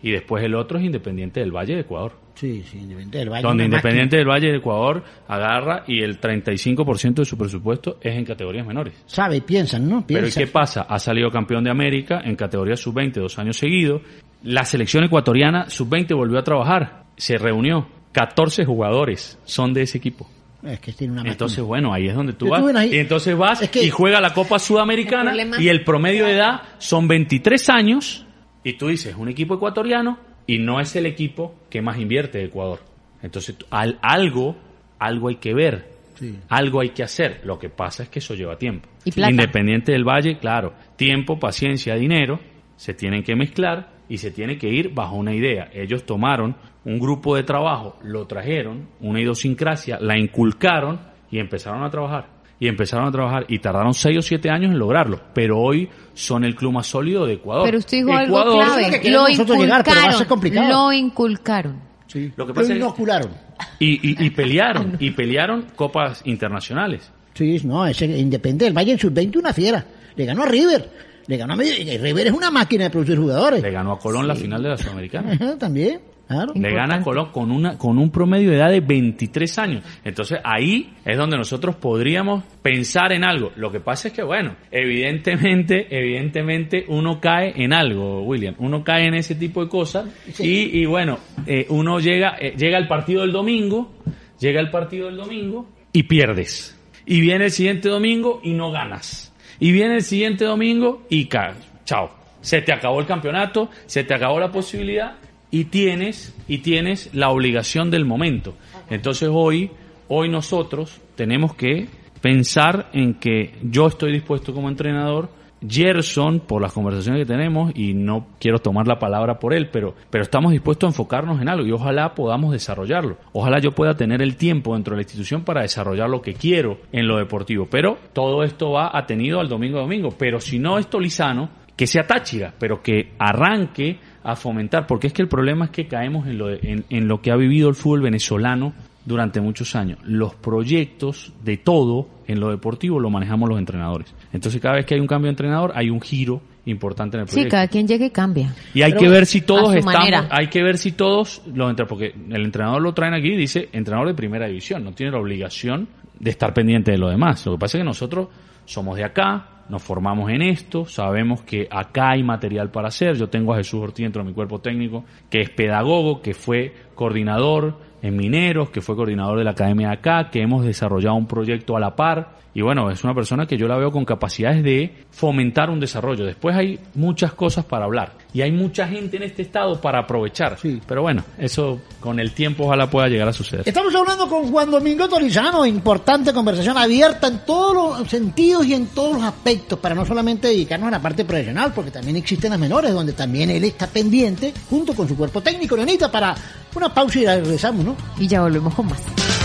Y después el otro es Independiente del Valle de Ecuador Sí, sí, Independiente del Valle. donde Independiente del Valle de Ecuador agarra y el 35% de su presupuesto es en categorías menores. Sabe, piensan, ¿no? Pero ¿y qué pasa? Ha salido campeón de América en categoría sub-20 dos años seguidos. La selección ecuatoriana sub-20 volvió a trabajar. Se reunió. 14 jugadores son de ese equipo. Es que tiene una máquina. Entonces, bueno, ahí es donde tú vas. Y entonces vas Es que- y juega la Copa Sudamericana El problema- y el promedio de edad son 23 años y tú dices, un equipo ecuatoriano y no es el equipo que más invierte de Ecuador. Entonces, al- algo, algo hay que ver. Sí. Algo hay que hacer. Lo que pasa es que eso lleva tiempo. Y plata. Independiente del Valle, claro, tiempo, paciencia, dinero, se tienen que mezclar y se tiene que ir bajo una idea. Ellos tomaron un grupo de trabajo, lo trajeron, una idiosincrasia, la inculcaron y empezaron a trabajar. Y empezaron a trabajar y tardaron seis o siete años en lograrlo. Pero hoy son el club más sólido de Ecuador. Pero usted dijo algo Ecuador- es lo clave. que Lo nosotros llegar, pero va a ser inculcaron. complicado. Lo inculcaron. Sí. Lo que pasa Lo es- inocularon. Y, y, y pelearon, y pelearon copas internacionales. Sí, no, ese Independiente del Valle en sub-20 una fiera. Le ganó a River. Le ganó a River es una máquina de producir jugadores. Le ganó a Colón la final de la Sudamericana. Ajá, También, claro. Le gana. Colón con una con un promedio de edad de 23 años. Entonces ahí es donde nosotros podríamos pensar en algo. Lo que pasa es que bueno, evidentemente, evidentemente uno cae en algo, William. Uno cae en ese tipo de cosas y, y bueno, eh, uno llega eh, llega al partido del domingo, llega al partido del domingo y pierdes. Y viene el siguiente domingo y no ganas. Y viene el siguiente domingo y ca chao. Se te acabó el campeonato, se te acabó la posibilidad y tienes y tienes la obligación del momento. Entonces hoy hoy nosotros tenemos que pensar en que yo estoy dispuesto como entrenador Gerson, por las conversaciones que tenemos, y no quiero tomar la palabra por él, pero, pero estamos dispuestos a enfocarnos en algo y ojalá podamos desarrollarlo. Ojalá yo pueda tener el tiempo dentro de la institución para desarrollar lo que quiero en lo deportivo. Pero todo esto va atenido al domingo a domingo. Pero si no es Tolizano, que sea Táchira, pero que arranque a fomentar, porque es que el problema es que caemos en lo, en, en lo que ha vivido el fútbol venezolano durante muchos años. Los proyectos de todo en lo deportivo lo manejamos los entrenadores. Entonces cada vez que hay un cambio de entrenador hay un giro importante en el proyecto. Sí, cada quien llega y cambia. Y hay Pero que ver si todos estamos, manera. hay que ver si todos los entre porque el entrenador lo traen aquí y dice entrenador de primera división, no tiene la obligación de estar pendiente de lo demás. Lo que pasa es que nosotros somos de acá, nos formamos en esto, sabemos que acá hay material para hacer. Yo tengo a Jesús Ortiz dentro de mi cuerpo técnico, que es pedagogo, que fue coordinador en Mineros, que fue coordinador de la Academia de acá, que hemos desarrollado un proyecto a la par. Y bueno, es una persona que yo la veo con capacidades de fomentar un desarrollo. Después hay muchas cosas para hablar. Y hay mucha gente en este estado para aprovechar. Sí. Pero bueno, eso con el tiempo ojalá pueda llegar a suceder. Estamos hablando con Juan Domingo Tolizano, importante conversación abierta en todos los sentidos y en todos los aspectos, para no solamente dedicarnos a la parte profesional, porque también existen las menores, donde también él está pendiente, junto con su cuerpo técnico, Nenita, para una pausa y regresamos, ¿no? Y ya volvemos con más.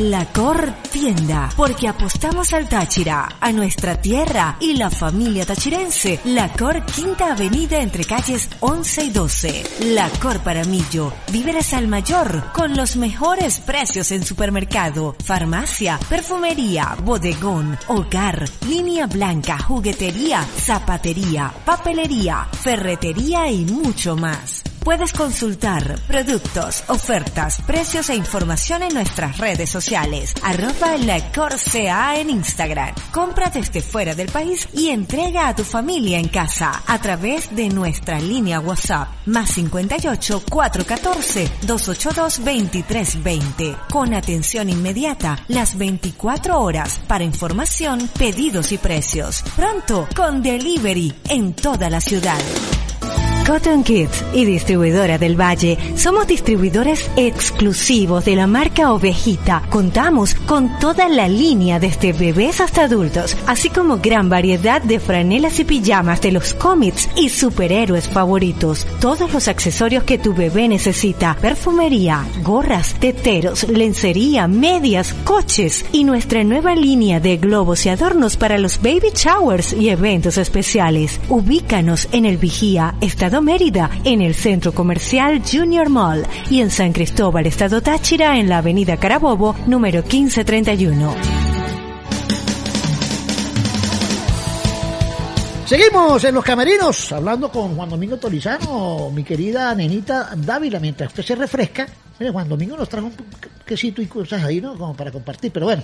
La Cor Tienda, porque apostamos al Táchira, a nuestra tierra y la familia tachirense. La Cor Quinta Avenida entre calles 11 y 12. La Cor Paramillo, víveres al mayor, con los mejores precios en supermercado, farmacia, perfumería, bodegón, hogar, línea blanca, juguetería, zapatería, papelería, ferretería y mucho más. Puedes consultar productos, ofertas, precios e información en nuestras redes sociales. Arroba la Corsea en Instagram. Compra desde fuera del país y entrega a tu familia en casa a través de nuestra línea WhatsApp más 58 414 282 2320 con atención inmediata las 24 horas para información, pedidos y precios. Pronto con delivery en toda la ciudad. Cotton Kids y distribuidora del Valle. Somos distribuidores exclusivos de la marca Ovejita. Contamos con toda la línea desde bebés hasta adultos, así como gran variedad de franelas y pijamas de los cómics y superhéroes favoritos. Todos los accesorios que tu bebé necesita, perfumería, gorras, teteros, lencería, medias, coches y nuestra nueva línea de globos y adornos para los baby showers y eventos especiales. Ubícanos en el Vigía, Estado Mérida, en el Centro Comercial Junior Mall y en San Cristóbal, Estado Táchira, en la Avenida Carabobo, número 1531. Seguimos en los camerinos, hablando con Juan Domingo Tolizano, mi querida nenita Dávila, mientras usted se refresca. Mire, Juan Domingo nos trajo un quesito y cosas ahí, ¿no? Como para compartir, pero bueno.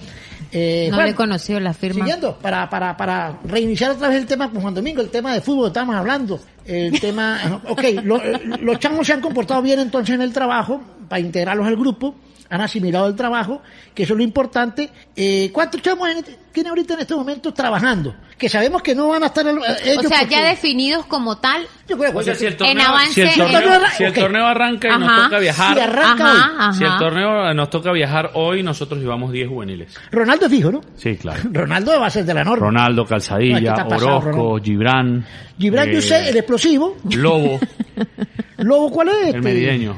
Eh, No Juan, le he conocido la firma. Siguiendo, para, para, para reiniciar otra vez el tema con Juan Domingo, el tema de fútbol, estamos hablando. El tema, ok, lo- eh, los chamos se han comportado bien entonces en el trabajo, para integrarlos al grupo, han asimilado el trabajo, que eso es lo importante. Eh, ¿Cuántos chamos en este- tiene ahorita en este momento trabajando? Que sabemos que no van a estar eh, ellos. O sea, porque- ya definidos como tal. Yo creo que- O sea, si el En torneo, avance, si el en- torneo, si el Ok. torneo arranca y nos toca viajar, Si arranca hoy. Ajá, si el torneo nos toca viajar hoy, nosotros llevamos 10 juveniles. Ronaldo es fijo, ¿no? Sí, claro. Ronaldo va a ser de la norma. Ronaldo, Calzadilla, pasado, Orozco, Ronaldo. Gibran. Gibran eh, Yusé, el explosivo. Lobo, Lobo, ¿cuál es? el este?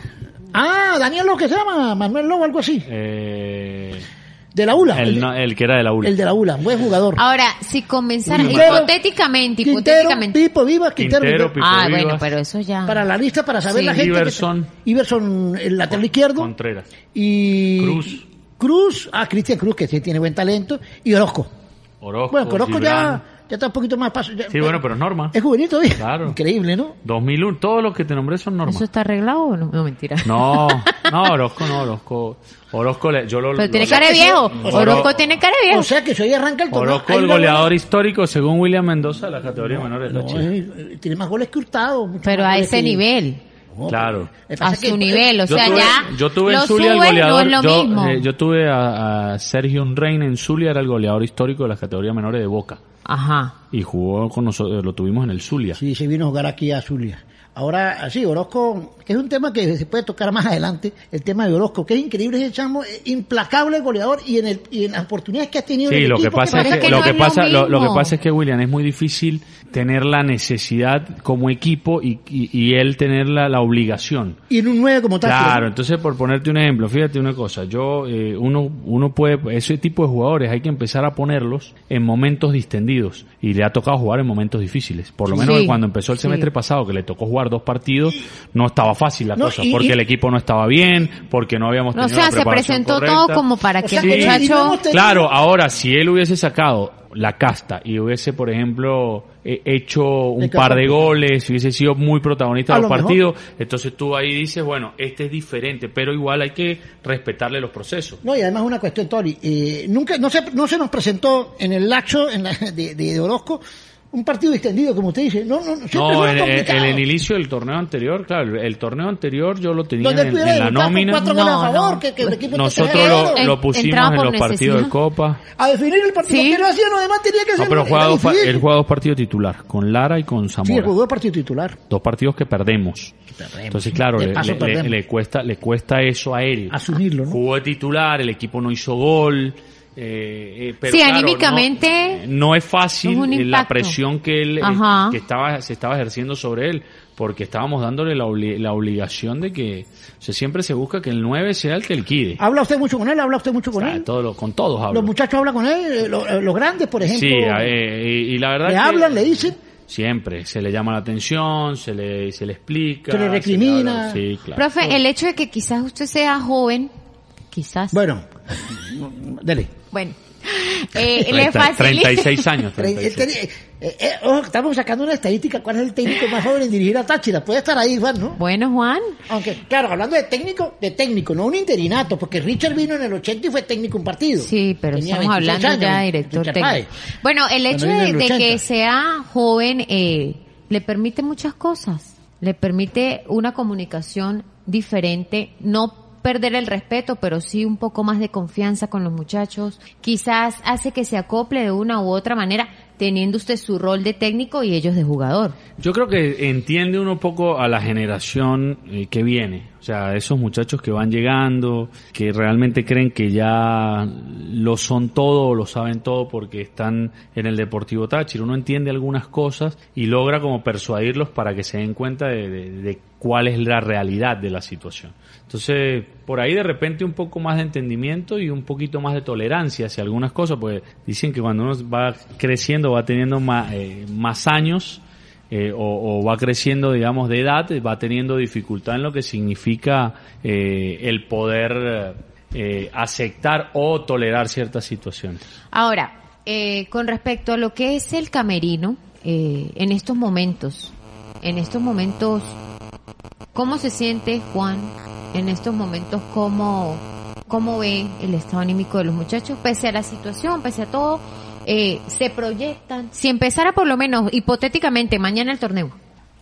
Ah, Daniel Lobo, que se llama? Manuel Lobo, algo así. eh, De la ULA. el, no- el que era de la ULA. el de la ULA, buen jugador. Ahora, si comenzara, Quintero, hipotéticamente, Quintero, hipotéticamente. Pipo, Viva, Quintero. Quintero, Quintero. Pipo Ah, Vivas, bueno, pero eso ya. Para la lista, para saber Sí. la gente. que- Iverson. Iverson, el lateral izquierdo. Contreras. Y. Cruz. Cruz, ah, Cristian Cruz, que sí tiene buen talento. Y Orozco. Orozco, Bueno, Orozco Gibran. Ya está un poquito más paso. ya- Sí, bueno, pero es norma. Es juvenil todavía. Claro. Increíble, ¿no? 2001, todos los que te nombré son normas. ¿Eso está arreglado o no? No, mentira. No, no, Orozco no, Orozco. Orozco, le- yo lo. Pero tiene lo- cara de viejo. Orozco Oro- tiene cara de viejo. O sea que si hoy arranca el torneo. Orozco, el goleador histórico, según William Mendoza, de la categoría menor de No, Táchira. eh, tiene más goles que Hurtado. pero a ese que- nivel. No, Claro. A su nivel. O Yo sea, tuve, ya. yo tuve en lo Zulia el goleador. No es lo yo, mismo. eh, yo tuve a, a Sergio Unrein en Zulia, era el goleador histórico de las categorías menores de Boca. Ajá. Y jugó con nosotros, lo tuvimos en el Zulia. Sí, se vino a jugar aquí a Zulia. Ahora, sí, Orozco, que es un tema que se puede tocar más adelante, el tema de Orozco, que es increíble ese chamo, eh, implacable goleador y en, el, y en las oportunidades que ha tenido en Sí, el lo que pasa que, lo no que es lo pasa lo, lo que mismo. pasa es que William es muy difícil tener la necesidad como equipo y, y, y él tener la, la obligación. y en un 9 como tal. Claro, entonces por ponerte un ejemplo, fíjate una cosa, yo eh, uno uno puede ese tipo de jugadores hay que empezar a ponerlos en momentos distendidos y le ha tocado jugar en momentos difíciles. Por lo Sí. menos cuando empezó el Sí. semestre pasado que le tocó jugar dos partidos, no estaba fácil la No, cosa, y- porque y- el equipo no estaba bien, porque no habíamos O tenido sea, la se presentó correcta. todo como para O que sea, el muchacho. Claro, ahora si él hubiese sacado la casta y hubiese, por ejemplo, eh, hecho un par de goles, hubiese sido muy protagonista A de los lo mejor. partidos, entonces tú ahí dices, bueno, este es diferente, pero igual hay que respetarle los procesos. No, y además una cuestión, Tori, eh, nunca, no se, no se nos presentó en el laxo en la- de, de Orozco un partido extendido, como usted dice. No, no, siempre No, complicado. en el inicio del torneo anterior, claro, el, el torneo anterior yo lo tenía en, en la nómina. cuatro goles No, a favor, no. que, que el equipo Nosotros lo, pusimos en los partidos de. Copa. A definir el partido Sí. que hacía, no, además tenía que No, ser pero era juega dos, él juega dos partidos titular, con Lara y con Sí, Zamora. el jugó partido titular. dos partidos que perdemos. Entonces, claro, De le, paso le- perdemos. le- le cuesta, le cuesta eso a él. Asumirlo, ¿no? Jugó de titular, el equipo no hizo gol. Eh, eh, pero Sí, claro, anímicamente no, no es fácil es la presión que él eh, Ajá. que estaba se estaba ejerciendo sobre él porque estábamos dándole la, obli- la obligación de que o sea, siempre se busca que el 9 sea el que liquide ¿Habla usted mucho con él? ¿Habla usted mucho O con sea, él? todo lo- con todos hablo Los muchachos hablan con él, eh, lo- eh, los, grandes, por ejemplo. sí eh, y, y la verdad le que hablan, le dicen. siempre se le llama la atención se le se le explica Se le recrimina. habla- sí claro Profe, el hecho de que quizás usted sea joven, quizás. Bueno, dele. Bueno. Eh, le 30 facilita. 36 años eh, 36. eh, eh, estamos sacando una estadística. ¿Cuál es el técnico más joven en dirigir a Táchira? Puede estar ahí, Juan, ¿no? Bueno, Juan. Aunque, claro, hablando de técnico, de técnico, no un interinato, porque Richard vino en el 80 y fue técnico un partido. Sí, pero Tenía estamos 26 hablando años, ya de director Richard técnico. Páez. Bueno, el hecho de, el de 80. que sea joven eh, le permite muchas cosas. Le permite una comunicación diferente, no perder el respeto, pero sí un poco más de confianza con los muchachos. Quizás hace que se acople de una u otra manera, teniendo usted su rol de técnico y ellos de jugador. Yo creo que entiende uno poco a la generación eh, que viene. O sea, esos muchachos que van llegando, que realmente creen que ya lo son todo lo saben todo porque están en el Deportivo Táchira. Uno entiende algunas cosas y logra como persuadirlos para que se den cuenta de cuál es la realidad de la situación. Entonces, por ahí de repente un poco más de entendimiento y un poquito más de tolerancia hacia algunas cosas, pues dicen que cuando uno va creciendo, va teniendo más, eh, más años, eh, o, o va creciendo, digamos, de edad, va teniendo dificultad en lo que significa eh, el poder eh, aceptar o tolerar ciertas situaciones. Ahora, eh, con respecto a lo que es el camerino, en estos momentos, en estos momentos, ¿cómo se siente Juan? En estos momentos, ¿cómo, cómo ve el estado anímico de los muchachos? Pese a la situación, pese a todo, eh, se proyectan. Si empezara por lo menos, hipotéticamente, mañana el torneo,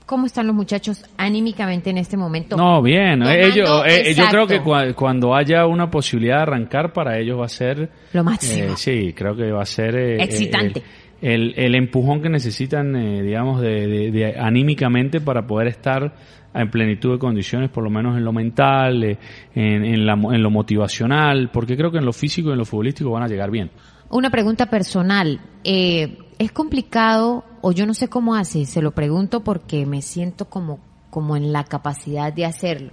¿cómo están los muchachos anímicamente en este momento? No, bien. Tomando- Ellos, eh, yo creo que cuando haya una posibilidad de arrancar, para ellos va a ser... Lo máximo. eh, sí, creo que va a ser... eh, Excitante. El, el, el empujón que necesitan, eh, digamos, de, de- de anímicamente para poder estar en plenitud de condiciones, por lo menos en lo mental, eh, en, en, en lo motivacional, porque creo que en lo físico y en lo futbolístico van a llegar bien. Una pregunta personal. Eh, ¿Es complicado o yo no sé cómo hace? Se lo pregunto porque me siento como, como en la capacidad de hacerlo.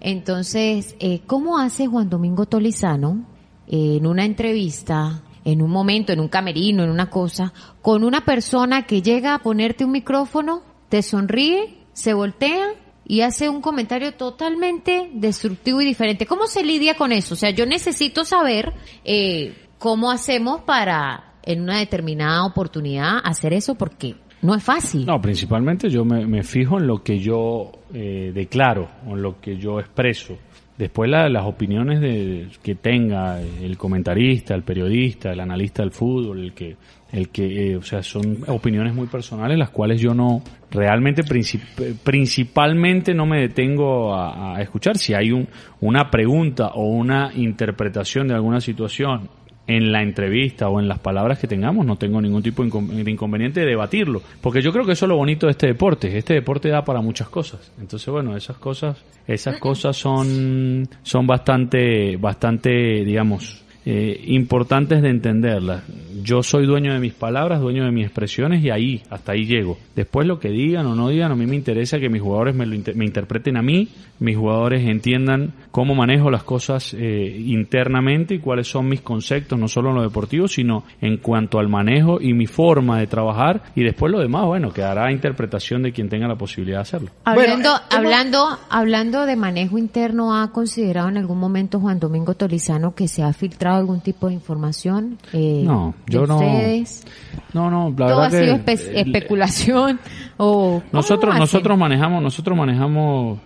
Entonces, eh, ¿cómo hace Juan Domingo Tolizano eh, en una entrevista, en un momento, en un camerino, en una cosa, con una persona que llega a ponerte un micrófono, te sonríe, se voltea y hace un comentario totalmente destructivo y diferente? ¿Cómo se lidia con eso? O sea, yo necesito saber eh, cómo hacemos para en una determinada oportunidad hacer eso porque no es fácil. No, principalmente yo me, fijo en lo que yo eh, declaro, en lo que yo expreso. Después la- las opiniones de, que tenga el comentarista, el periodista, el analista del fútbol, el que, el que, eh, o sea, son opiniones muy personales las cuales yo no, realmente princip- principalmente no me detengo a, a escuchar. Si hay un, una pregunta o una interpretación de alguna situación en la entrevista o en las palabras que tengamos, no tengo ningún tipo de incon- de inconveniente de debatirlo, porque yo creo que eso es lo bonito de este deporte, este deporte da para muchas cosas. Entonces, bueno, esas cosas, esas cosas son son bastante bastante, digamos, eh, importantes de entenderlas. Yo soy dueño de mis palabras, dueño de mis expresiones y ahí, hasta ahí llego. Después lo que digan o no digan, a mí me interesa que mis jugadores me, lo inter- me interpreten a mí, mis jugadores entiendan cómo manejo las cosas eh, internamente y cuáles son mis conceptos, no solo en lo deportivo, sino en cuanto al manejo y mi forma de trabajar y después lo demás, bueno, quedará a interpretación de quien tenga la posibilidad de hacerlo. Hablando, Bueno, eh, hablando, hablando de manejo interno, ¿ha considerado en algún momento Juan Domingo Tolizano que se ha filtrado algún tipo de información? eh, No, yo no- ustedes? No, no, la ¿Todo ha sido espe- eh, especulación? o ¿cómo Nosotros, nosotros manejamos, nosotros manejamos,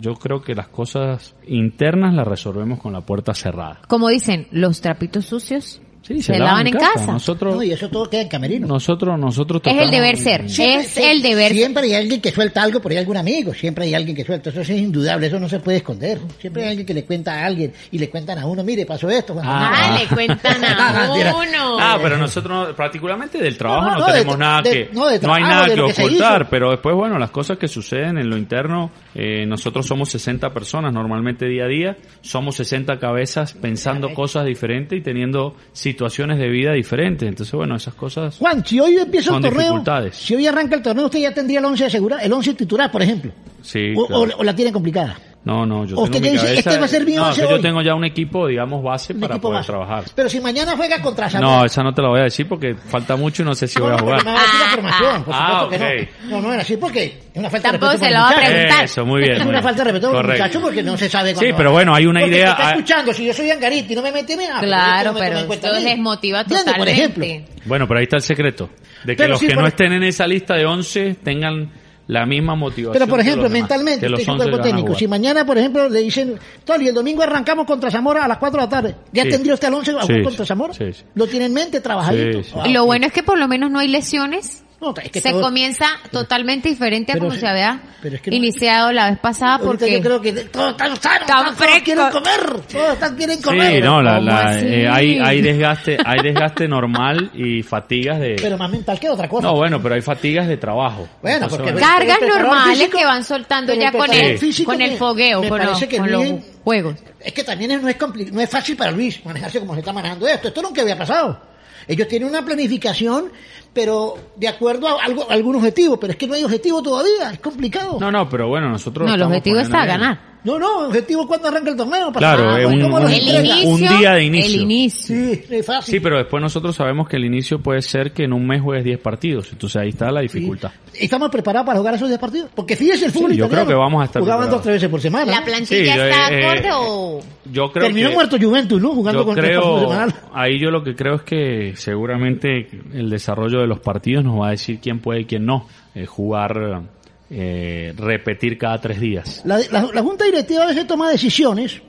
yo creo que las cosas internas las resolvemos con la puerta cerrada. Como dicen, los trapitos sucios Sí, se, lavan en casa. Nosotros, No, y eso todo queda en camerino. nosotros, nosotros Es el deber ser. Siempre- es el deber. Siempre hay alguien que suelta algo, por ahí algún amigo, siempre hay alguien que suelta, eso es indudable, eso no se puede esconder. Siempre hay alguien que le cuenta a alguien y le cuentan a uno, mire, pasó esto. Ah. Ah, le cuentan a No, mentira. uno. Ah, pero nosotros, particularmente del trabajo, No, no, no, de tenemos nada de- que, no, de hay trabajo, nada que ocultar, pero después, bueno, las cosas que suceden en lo interno, eh, nosotros somos 60 personas normalmente día a día, somos 60 cabezas pensando cosas diferentes y teniendo situaciones de vida diferentes, entonces, bueno, esas cosas... Juan, si hoy empieza el torneo, si hoy arranca el torneo, usted ya tendría el 11 asegurado, el 11 titular, por ejemplo. Sí, o, claro. o- o la tiene complicada. No, no, yo tengo mi dice, cabeza... este va a ser mi no, que yo tengo ya un equipo, digamos, base Un para poder base. trabajar. Pero si mañana juega contra Zamora. No, esa no te la voy a decir porque falta mucho y no sé si voy a jugar. porque me va a decir la formación, por Ah, supuesto que ok. no. No, no era así porque es una falta Tampoco de respeto se lo va a preguntar. Eso, muy bien. Es muy una bien. falta de respeto Correcto. muchacho porque no se sabe Sí, cuándo pero bueno, hay una Porque idea- te está hay- escuchando, si yo soy Angarita y no me mete, me habla, Claro, me pero esto a mí. les motiva ¿Entiende? Por totalmente. ejemplo, Bueno, pero ahí está el secreto. De que los que por- no estén en esa lista de 11 tengan la misma motivación. Pero por que ejemplo, demás, mentalmente, que los usted es un 11 cuerpo van a técnico. jugar. Si mañana, por ejemplo, le dicen, Tony, el domingo arrancamos contra Zamora a las 4 de la tarde, ¿ya Sí. tendría usted al 11 a jugar Sí, contra sí, Zamora? sí, sí. ¿Lo tiene en mente, trabajadito? Sí, sí. Ah, Lo bueno es que por lo menos no hay lesiones. No, es que se todo- comienza totalmente diferente a como se había pero es que no- iniciado la vez pasada porque yo creo que todos están sanos, Tan todos fresco. quieren comer, todos están, quieren comer. Sí, no, la, ¿Cómo la- eh, hay, hay desgaste, hay desgaste normal y fatigas de. Pero más mental que otra cosa. no, bueno, pero hay fatigas de trabajo. Bueno, Entonces, porque- bueno. cargas normales físico- que van soltando ya con el, con el fogueo, me con, los, parece que con los juegos. Es que también es- no es, no es fácil para Luis manejarse como se está manejando esto. Esto nunca había pasado. Ellos tienen una planificación, pero de acuerdo a, algo, a algún objetivo. Pero es que no hay objetivo todavía. Es complicado. No, no, pero bueno, nosotros. No, el objetivo está bien. ganar. No, no, objetivo cuando arranca el torneo. para- Claro, un- ¿cómo los un- El entrega? inicio, un día de inicio. El inicio. Sí, es fácil. Sí, pero después nosotros sabemos que el inicio puede ser que en un mes juegues 10 partidos. Entonces ahí está la dificultad. ¿Estamos preparados para jugar esos 10 partidos? Porque fíjese el fútbol Sí, yo italiano. creo que vamos a estar Jugaban dos tres veces por semana. ¿La plantilla Sí, yo, está eh, acorde eh, o...? Yo creo Terminó que, muerto Juventus, ¿no? Jugando yo con tres partidos creo, semanales. ahí yo lo que creo es que seguramente el desarrollo de los partidos nos va a decir quién puede y quién no eh, jugar, eh, repetir cada tres días. La, la- la Junta Directiva a veces toma decisiones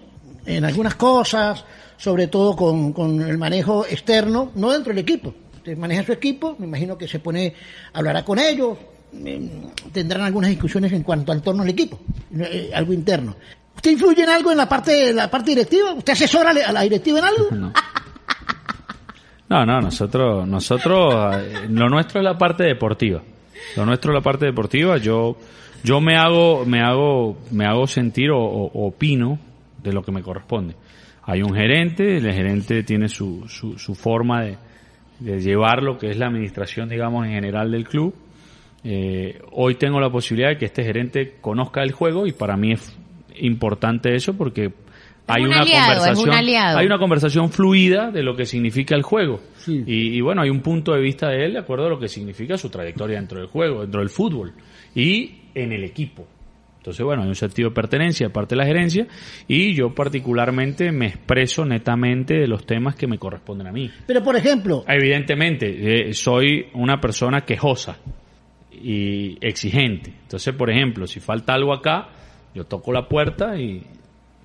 en algunas cosas, sobre todo con, con el manejo externo, no dentro del equipo. Usted maneja su equipo, me imagino que se pone, hablará con ellos, eh, tendrán algunas discusiones en cuanto al torno al equipo, eh, algo interno. ¿Usted influye en algo en la parte, la parte directiva? ¿Usted asesora a la directiva en algo? No. No, no, nosotros, nosotros, eh, lo nuestro es la parte deportiva. Lo nuestro es la parte deportiva. Yo, yo me hago, me hago, me hago sentir o, opino de lo que me corresponde. Hay un gerente, el gerente tiene su, su, su forma de, de llevar lo que es la administración, digamos, en general del club. Eh, hoy tengo la posibilidad de que este gerente conozca el juego y para mí es importante eso porque hay un una aliado, es un conversación, aliado. hay una conversación fluida de lo que significa el juego. Sí. Y, y bueno, hay un punto de vista de él de acuerdo a lo que significa su trayectoria dentro del juego, dentro del fútbol y en el equipo. Entonces, bueno, hay un sentido de pertenencia de parte de la gerencia y yo particularmente me expreso netamente de los temas que me corresponden a mí. Pero, por ejemplo, Evidentemente, eh, soy una persona quejosa y exigente. Entonces, por ejemplo, si falta algo acá, yo toco la puerta y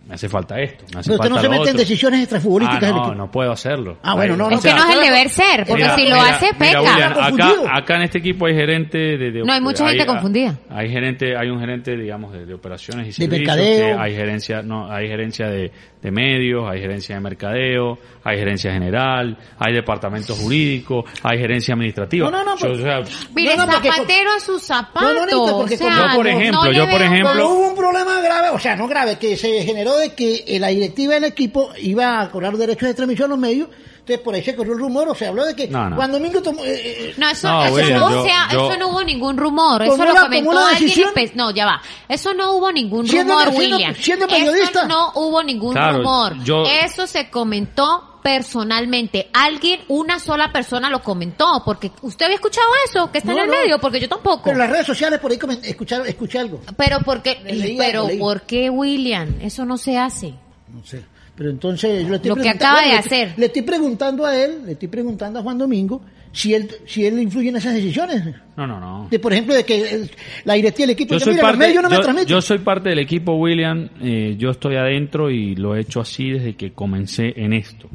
me hace falta esto. Me hace pero usted no se mete en decisiones extrafutbolísticas Ah, no, no puedo hacerlo. Ah, bueno, no, no. Es que no es el deber ser, porque si lo hace, mira, peca. William, Está acá, en este equipo hay gerente de, de- No, hay mucha gente confundida. Hay gerente, hay un gerente, digamos, de, de operaciones y De servicios. mercadeo. que hay gerencia, no, hay gerencia de, de medios, hay gerencia de mercadeo, hay gerencia general, hay departamento jurídico, hay gerencia administrativa. No, no, no, Yo, o sea, Mire, No, no, porque- zapatero a sus zapatos. No, no, porque o sea, como- Yo, por no- ejemplo, yo, por ejemplo- hubo un problema grave, o sea, no grave, que se generó de que eh, la directiva del equipo iba a cobrar derechos de transmisión a los medios. Entonces, por ahí se corrió el rumor, o se habló de que No, no. Juan Domingo tomó... eh, eh, No, eso, No, eso, William, no, yo- o sea, yo- eso no hubo ningún rumor, ¿Tomó eso lo comentó alguien. No, ya va. Eso no hubo ningún Siendo- rumor, siendo- William. siendo periodista. Eso no hubo ningún Claro, rumor. yo- Eso se comentó personalmente. Alguien, una sola persona lo comentó, porque usted había escuchado eso, que está No, en el no. medio, porque yo tampoco. pero en las redes sociales por ahí escucharon, escuché algo. Pero porque, Leí pero. ¿por qué, William? Eso no se hace. No sé. Pero entonces yo le estoy Lo que acaba de le hacer. Le estoy preguntando a él, le estoy preguntando a Juan Domingo si él si él influye en esas decisiones. no, no, no. De, por ejemplo, de que la directiva del equipo Yo soy, mira, parte, medios no me yo- transmiten. yo soy parte del equipo, William. eh, yo estoy adentro y lo he hecho así desde que comencé en esto.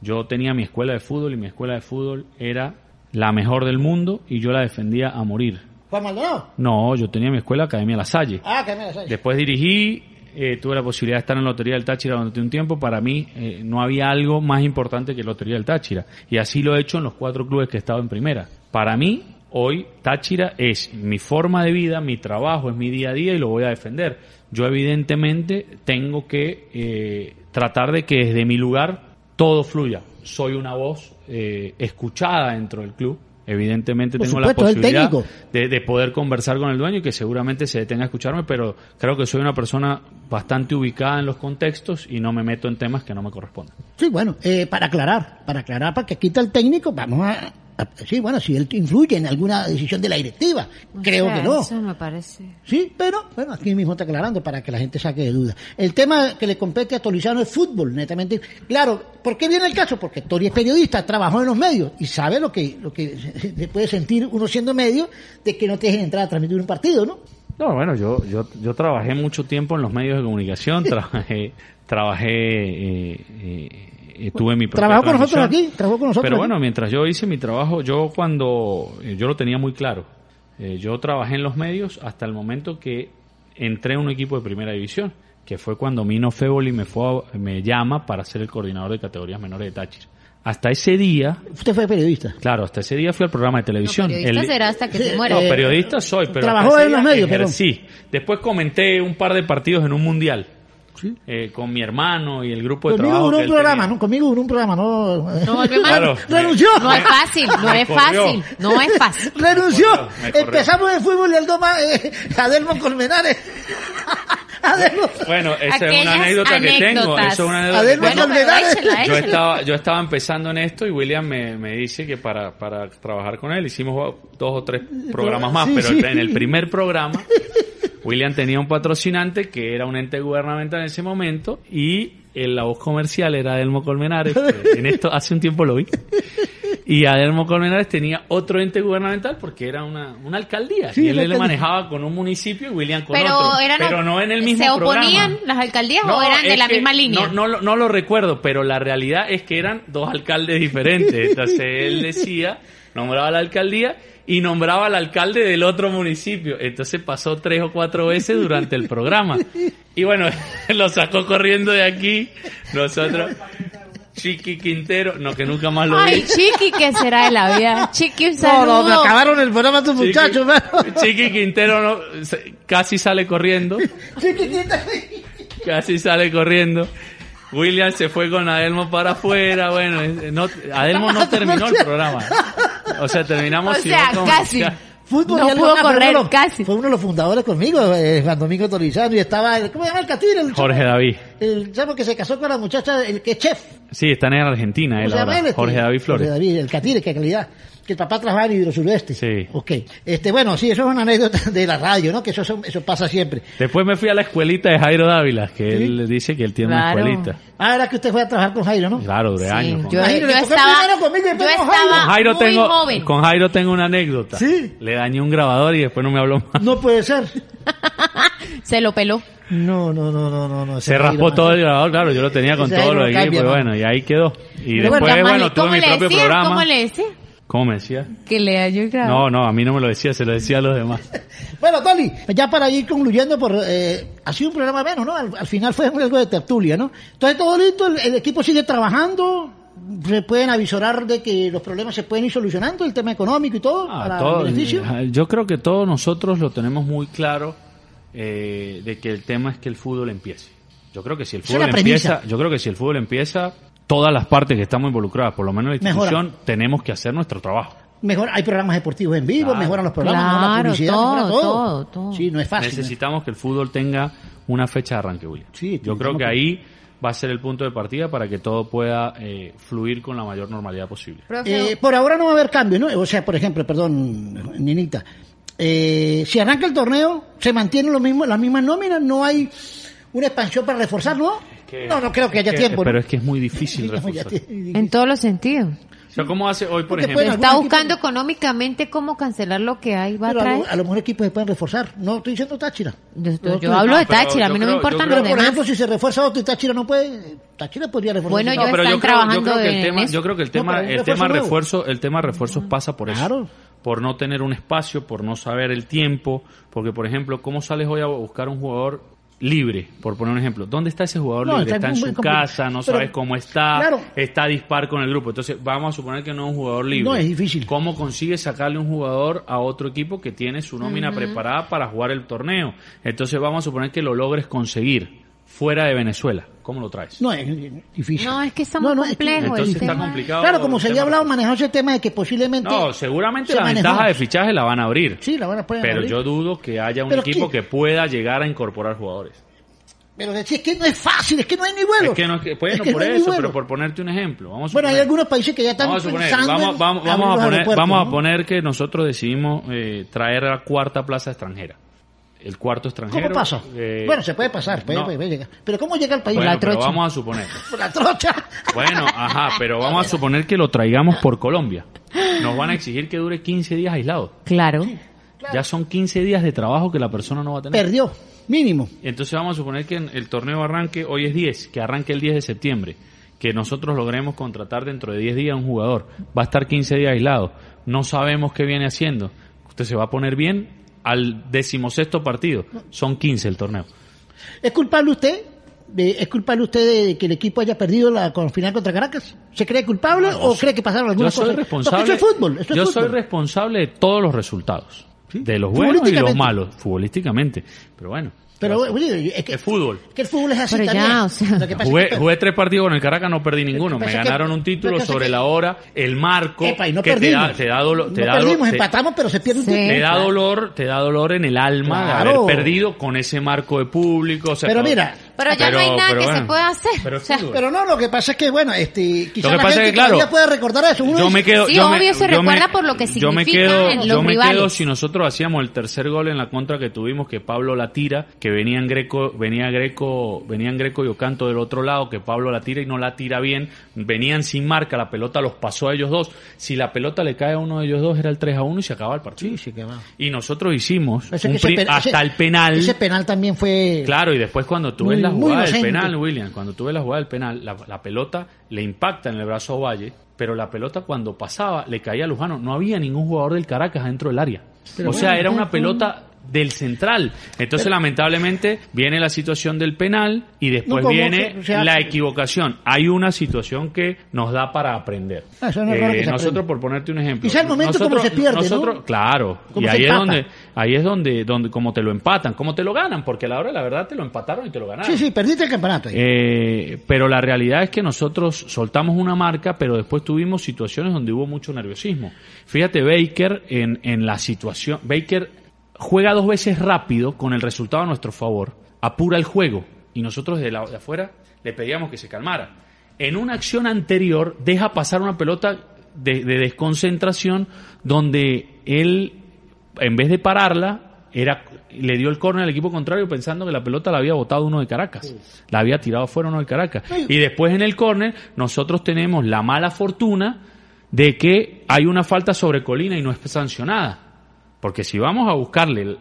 Yo tenía mi escuela de fútbol y mi escuela de fútbol era la mejor del mundo y yo la defendía a morir. Juan Maldonado. No, yo tenía mi escuela Academia La Salle. Ah, me la sabes. Después dirigí, eh, tuve la posibilidad de estar en la Lotería del Táchira durante un tiempo. Para mí eh, no había algo más importante que la Lotería del Táchira. Y así lo he hecho en los cuatro clubes que he estado en primera. Para mí, hoy Táchira es mi forma de vida, mi trabajo, es mi día a día y lo voy a defender. Yo evidentemente tengo que eh, tratar de que desde mi lugar todo fluya. Soy una voz eh, escuchada dentro del club. Evidentemente Por tengo supuesto, la posibilidad de, de poder conversar con el dueño y que seguramente se detenga a escucharme, pero creo que soy una persona bastante ubicada en los contextos y no me meto en temas que no me corresponden. Sí, bueno, eh, para aclarar, para aclarar, para que quita el técnico, vamos a- Sí, bueno, si él influye en alguna decisión de la directiva, creo sea, que no. Eso me parece. Sí, pero bueno, aquí mismo está aclarando para que la gente saque de duda. El tema que le compete a Torizano es fútbol, netamente. Claro, ¿por qué viene el caso? Porque Tori es periodista, trabajó en los medios y sabe lo que, lo que se puede sentir uno siendo medio de que no te dejen entrar a transmitir un partido, ¿no? No, bueno, yo, yo, yo trabajé mucho tiempo en los medios de comunicación, trabajé, trabajé, eh, eh, tuve mi propia Trabajó con nosotros aquí, trabajó con nosotros Pero aquí. bueno, mientras yo hice mi trabajo, yo cuando, eh, yo lo tenía muy claro. Eh, yo trabajé en los medios hasta el momento que entré a un equipo de primera división, que fue cuando Mino Feboli me, fue a- me llama para ser el coordinador de categorías menores de Táchira. Hasta ese día, Usted fue periodista. claro, hasta ese día fui al programa de televisión. No, periodista El- será hasta que Sí, se muera. no, Eh, periodista soy, pero trabajó en los medios, pero- ejercí. Después comenté un par de partidos en un mundial Sí. eh, con mi hermano y el grupo de Conmigo trabajo. hubo que un programa, tenía. ¿no? Conmigo hubo un programa, no. No más. Claro. Renunció. No es fácil, no es corrió. fácil, no es fácil. Renunció. corrió. Empezamos el fútbol y el doma, eh, Adelmo Colmenares. Adelmo. Bueno, esa es una anécdota que tengo. Eso es una anécdota Adelmo que tengo. Bueno, pero Colmenares. échela, Yo estaba, yo estaba empezando en esto y William me, me dice que para, para trabajar con él hicimos dos o tres programas más, Sí, pero sí. en el primer programa William tenía un patrocinante que era un ente gubernamental en ese momento y el- la voz comercial era Adelmo Colmenares. que en esto hace un tiempo lo vi. Y Adelmo Colmenares tenía otro ente gubernamental porque era una, una alcaldía. Sí, y él le alcaldía. manejaba con un municipio y William con Pero otro. eran, pero no en el mismo ¿Se programa. oponían las alcaldías o eran de la que misma línea? No, no, lo- no lo recuerdo, pero la realidad es que eran dos alcaldes diferentes. Entonces él decía, nombraba la alcaldía y nombraba al alcalde del otro municipio. Entonces pasó tres o cuatro veces durante el programa. Y bueno, lo sacó corriendo de aquí. Nosotros, Chiqui Quintero, no, que nunca más lo Ay, vi. Chiqui, ¿qué será de la vida? Chiqui, un No, saludo. no, me acabaron el programa tus Chiqui- muchachos, mano. Chiqui Quintero no- se- casi sale corriendo. Chiquitita. Casi sale corriendo. William se fue con Adelmo para afuera. Bueno, eh, no, Adelmo no terminó el programa. O sea, terminamos O sea, no casi. ya. Fútbol No y algo pudo más, fue correr, uno de los- casi. Fue uno de los fundadores conmigo, eh, Juan Domingo Torizano, y estaba, el- ¿cómo se llama el catire? El- Jorge David. El chamo que se casó con la muchacha, el que es chef. Sí, están en Argentina. Este, Jorge David Flores. Jorge David, el Catire, qué calidad. Que el papá trabaja en Hidro Suroeste. Sí. Ok. Este, bueno, sí, eso es una anécdota de la radio, ¿no? Que eso, eso, pasa siempre. Después me fui a la escuelita de Jairo Dávila, que él dice que él tiene Claro. una escuelita. Ah, era que usted fue a trabajar con Jairo, ¿no? Claro, de Sí, años. con yo, Imagínate, yo ¿por qué estaba, conmigo y yo estaba Con Jairo muy tengo, joven. con Jairo tengo una anécdota. Sí. Le dañé un grabador y después no me habló más. No puede ser. Se lo peló. No, no, no, no, no. no Se ese raspó todo el grabador, claro, yo lo tenía con todos los equipos, bueno, y ahí quedó. Y Pero después, bueno, tuve ¿Cómo mi propio decía? programa. ¿Cómo le decía? ¿Cómo me decía? Que le. No, no, a mí no me lo decía, se lo decía a los demás. Bueno, Tony, ya para ir concluyendo, por, eh, ha sido un programa menos, ¿no? Al, al final fue algo de tertulia, ¿no? Entonces, todo listo, el, el equipo sigue trabajando, se pueden avisorar de que los problemas se pueden ir solucionando, el tema económico y todo, Ah, para todo- el beneficio. yo creo que todos nosotros lo tenemos muy claro eh, de que el tema es que el fútbol empiece. Yo creo que si el fútbol premisa. empieza, yo creo que si el fútbol empieza, todas las partes que estamos involucradas, por lo menos la Mejora. institución, tenemos que hacer nuestro trabajo. Mejor, hay programas deportivos en vivo, Claro. mejoran los programas, mejora la Claro, publicidad, todo, mejora todo. todo, todo. Sí, no es fácil. Necesitamos que el fútbol tenga una fecha de arranque, William. Sí, Yo creo que que- ahí va a ser el punto de partida para que todo pueda eh, fluir con la mayor normalidad posible. Eh, por ahora no va a haber cambios, ¿no? O sea, por ejemplo, perdón, Ninita, eh, si arranca el torneo, se mantienen lo mismo, las mismas nóminas, no hay una expansión para reforzar, ¿no? no, no creo que haya Que- tiempo. Pero ¿no? es que es muy difícil reforzar. en todos los sentidos. Sea, ¿cómo hace hoy, por Porque ejemplo? Está buscando equipo- económicamente cómo cancelar lo que hay, va a Pero a, traer. lo, a lo mejor equipos se pueden reforzar. No estoy diciendo Táchira. Yo, yo- No, yo hablo no, de Táchira, a mí no me importan los Pero, por demás. ejemplo, si se refuerza otro y Táchira no puede, Táchira podría reforzar. Bueno, No, ellos pero yo creo, yo trabajando creo que el tema, eso. yo creo que el tema, el refuerzo tema nuevo. refuerzo, el tema refuerzos pasa por eso. Claro. Por no tener un espacio, por no saber el tiempo, porque por ejemplo, ¿cómo sales hoy a buscar un jugador libre? Por poner un ejemplo, ¿dónde está ese jugador No, libre? está Está en su casa, no Pero- sabes cómo está, Claro. está a dispar con el grupo. Entonces, vamos a suponer que no es un jugador libre. No, es difícil. ¿Cómo consigues sacarle un jugador a otro equipo que tiene su nómina preparada para jugar el torneo? Entonces, vamos a suponer que lo logres conseguir fuera de Venezuela. ¿Cómo lo traes? No, es difícil. No, es que está muy es complejo Entonces el está tema. complicado. Claro, como se había hablado, manejó ese tema de que posiblemente... No, seguramente se la manejó. ventaja de fichaje la van a abrir. Sí, la van a poner Pero abrir. yo dudo que haya un Pero equipo ¿qué? que pueda llegar a incorporar jugadores. Pero si es que no es fácil, es que no hay ni vuelos. Es que no, es que- bueno, Es que por no hay ni eso, pero por ponerte un ejemplo. Vamos a Bueno, hay algunos países que ya están Vamos a suponer, pensando vamos, en vamos, abrir vamos los a poner, vamos a poner que nosotros decidimos eh, traer a la cuarta plaza extranjera. El cuarto extranjero. ¿Cómo pasa? eh, bueno, se puede pasar, puede, no. puede- puede llegar. Pero ¿cómo llega al país? bueno, La pero trocha. vamos a suponer. Por la trocha. Bueno, ajá, pero vamos a suponer que lo traigamos por Colombia. Nos van a exigir que dure 15 días aislado. Claro. Ya son 15 días de trabajo que la persona no va a tener. Perdió, mínimo. Entonces vamos a suponer que el torneo arranque, hoy es 10, que arranque el 10 de septiembre, que nosotros logremos contratar dentro de 10 días a un jugador, va a estar 15 días aislado, no sabemos qué viene haciendo, usted se va a poner bien al decimosexto partido, son 15 el torneo. ¿Es culpable usted? ¿Es culpable usted de que el equipo haya perdido la final contra Caracas? ¿Se cree culpable o cree que pasaron Yo algunas soy cosas? responsable, Porque eso es fútbol. eso es yo fútbol. soy responsable de todos los resultados, Sí. de los buenos y los malos, futbolísticamente, pero bueno. Pero oye, es que, Es fútbol. es que el fútbol es así Pero ya, también. o sea. Lo que pasa Jugué, es que- jugué tres partidos con el Caracas, no perdí ninguno. Me ganaron un lo título sobre que- la hora, el marco, Epa, y no que te da, perdimos. te da dolor, te no da perdimos, dolor, te- empatamos, pero se pierde un Sí. título. te da dolor, te da dolor en el alma Claro. de haber perdido con ese marco de público. o sea, Pero mira, Pero ya no hay nada que se pueda hacer. Pero O es sea, fútbol. Pero no, lo que pasa es que, bueno, este, quizás la gente es que, claro, puede recordar eso. Uno yo me quedo, Sí, yo me- obvio se me- recuerda por lo que yo me significa quedo, en los yo me quedo rivales. si nosotros hacíamos el tercer gol en la contra que tuvimos que Pablo la tira, que venía en Greco, venía Greco, venían Greco y Ocanto del otro lado, que Pablo la tira y no la tira bien, venían sin marca, la pelota los pasó a ellos dos. Si la pelota le cae a uno de ellos dos era el 3 a 1 y se acaba el partido. Sí, sí, que va. Y nosotros hicimos un ese hasta ese- el penal. Ese penal también fue... Claro, y después cuando tú ves la jugada del penal, William, cuando tú ves la jugada del penal, la, la pelota le impacta en el brazo a Valle, pero la pelota cuando pasaba le caía a Lujano. No había ningún jugador del Caracas dentro del área. o sea, era una pelota del central. Entonces, lamentablemente, viene la situación del penal y después No, viene la equivocación. Hay una situación que nos da para aprender. Ah, eso no es que se nosotros, por ponerte un ejemplo. Quizá el momento como se pierde, Claro. Como y ahí es donde ahí es donde, donde como te lo empatan, como te lo ganan, porque a la hora de la verdad te lo empataron y te lo ganaron. Sí, sí, perdiste el campeonato. ahí. Eh, pero la realidad es que nosotros soltamos una marca, pero después tuvimos situaciones donde hubo mucho nerviosismo. Fíjate, Baker en, en la situación, Baker juega dos veces rápido con el resultado a nuestro favor, apura el juego y nosotros de, la, de afuera le pedíamos que se calmara. En una acción anterior deja pasar una pelota de, de desconcentración donde él, en vez de pararla, era le dio el córner al equipo contrario pensando que la pelota la había botado uno de Caracas. La había tirado fuera uno de Caracas. Y después en el córner nosotros tenemos la mala fortuna de que hay una falta sobre Colina y no es sancionada. Porque si vamos a buscarle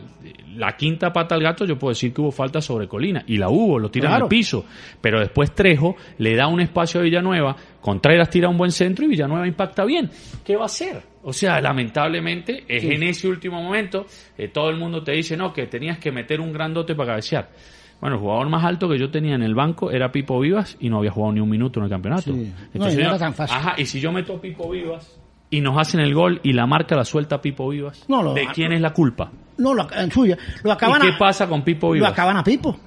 la quinta pata al gato, yo puedo decir que hubo falta sobre Colina. Y la hubo, lo tiran Claro. al piso. Pero después Trejo le da un espacio a Villanueva, Contreras tira un buen centro y Villanueva impacta bien. ¿Qué va a hacer? O sea, lamentablemente es en ese último momento, eh, todo el mundo te dice, no, que tenías que meter un grandote para cabecear. Bueno, el jugador más alto que yo tenía en el banco era Pipo Vivas y no había jugado ni un minuto en el campeonato. Sí. No, no era tan fácil. Ajá, y si yo meto Pipo Vivas y nos hacen el gol y la marca la suelta Pipo Vivas, No, lo- ¿de quién es la culpa? No, lo, en suya. Lo acaban ¿Y qué a, pasa con Pipo Lo Vivas? acaban a Pipo.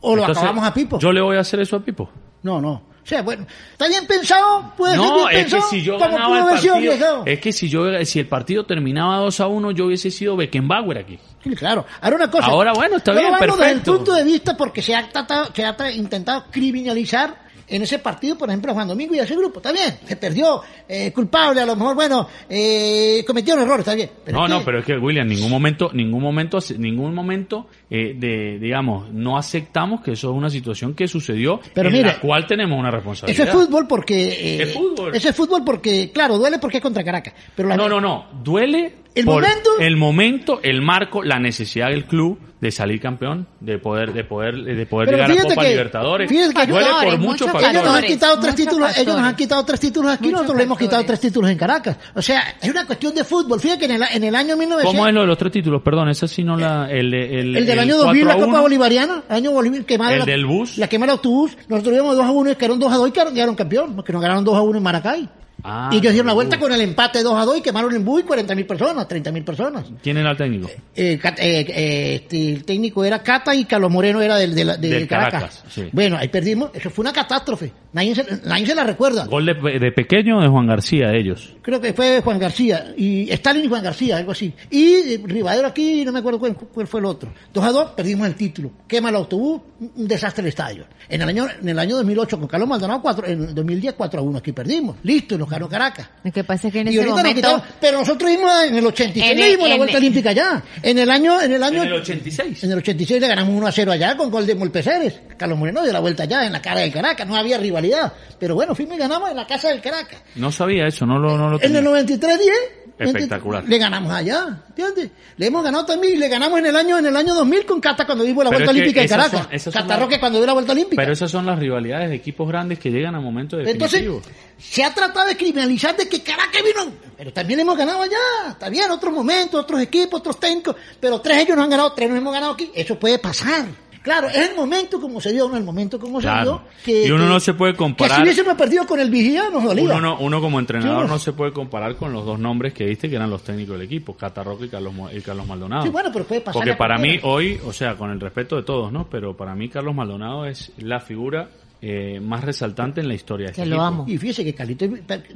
O lo acabamos a Pipo. Yo le voy a hacer eso a Pipo. No, no. O sea, bueno, está bien pensado, puede ser No, bien es que si yo como ganaba el partido, es que si yo si el partido terminaba 2 a 1, yo hubiese sido Beckenbauer aquí. Sí, claro. Ahora una cosa. Ahora, bueno, está yo bien, lo hablo desde el perfecto. punto de vista porque se ha, tratado, se ha intentado criminalizar en ese partido, por ejemplo, Juan Domingo y a ese grupo. Está bien, se perdió, eh, culpable, a lo mejor, bueno, eh, cometió un error, está bien. Pero no, es no, que- pero es que William, ningún momento, ningún momento, ningún momento eh, de, digamos, no aceptamos que eso es una situación que sucedió Pero en mire, la cual tenemos una responsabilidad. es fútbol porque... eh, Es fútbol. Eso es fútbol porque, claro, duele porque es contra Caracas. Pero la, No, no, no. Duele ¿El por momento? el momento, el marco, la necesidad del club de salir campeón, de poder, de poder, de poder Pero llegar a Copa que- Libertadores. fíjate que- Duele por Factores, muchos muchos Ellos nos han factores. quitado tres títulos, ellos nos han factores. quitado tres títulos aquí, Muchos nosotros le hemos quitado factores. tres títulos en Caracas. O sea, es una cuestión de fútbol. Fíjate que en el, en el año 1900... ¿Cómo es lo de los tres títulos? Perdón, esa sí no la, el, de- el, El del el año 2000, la 4 a Copa 1. Bolivariana, el año Bolivia, quemaron El la, del bus. La quema del autobús. Nosotros íbamos 2 a 1 y quedaron 2 a 2 y quedaron, quedaron campeón, porque nos ganaron 2 a 1 en Maracay. Ah, y ellos dieron la el vuelta bus. con el empate 2 a 2 y quemaron en bus y 40 mil personas, 30 mil personas. ¿Quién era el técnico? Eh, eh, eh, este, el técnico era Cata y Carlos Moreno era del, Del Caracas. Caracas, sí. Bueno, ahí perdimos. Eso fue una catástrofe. Nadie se, nadie se la recuerda. Gol de, de pequeño de Juan García, de ellos. Creo que fue Juan García, y Stalin y Juan García, algo así. Y eh, Rivadero aquí, no me acuerdo cuál, cuál fue el otro. 2 a 2, perdimos el título. Quema el autobús, un un desastre el estadio. En el año, en el año 2008 con Carlos Maldonado, 4, en el 2010 4 a 1 aquí perdimos. Listo, nos ganó Caracas. Lo que pasa es que en Y ese nos momento... pero nosotros dimos en el 86 En le el- dimos la en vuelta el- olímpica ya. En el año, en el año, En el 86. en el 86 le ganamos 1 a 0 allá con gol de Molpeceres. Carlos Moreno dio la vuelta allá en la cara del Caracas, no había rivalidad. Pero bueno, fuimos y ganamos en la casa del Caracas. No sabía eso, no lo, no lo En el 93 10 Espectacular. Le ganamos allá, ¿entiendes? Le hemos ganado también y le ganamos en el año en el año 2000 con Cata cuando dimos la Pero vuelta olímpica en esas Caracas. Cata las- Roque cuando dio la vuelta olímpica. Pero esas son las rivalidades de equipos grandes que llegan a momentos Entonces, definitivos. Se ha tratado de criminalizar de que Caracas vino, pero también hemos ganado allá, está bien, otros momentos, otros equipos, otros técnicos, pero tres ellos nos han ganado, tres nos hemos ganado aquí, eso puede pasar. Claro, es el momento como se dio, no el momento como se dio. Que, Y uno que- no se puede Que comparar. si hubiésemos perdido con el Vigía, nos dolía. Uno, no- uno como entrenador no se puede comparar con los dos nombres que diste que eran los técnicos del equipo, Catarroca y Carlos, y Carlos Maldonado. Sí, bueno, pero puede pasar. Porque para mí hoy, o sea, con el respeto de todos, ¿no? Pero para mí Carlos Maldonado es la figura eh, más resaltante en la historia de Que este lo equipo. amo. Y fíjese que Carlito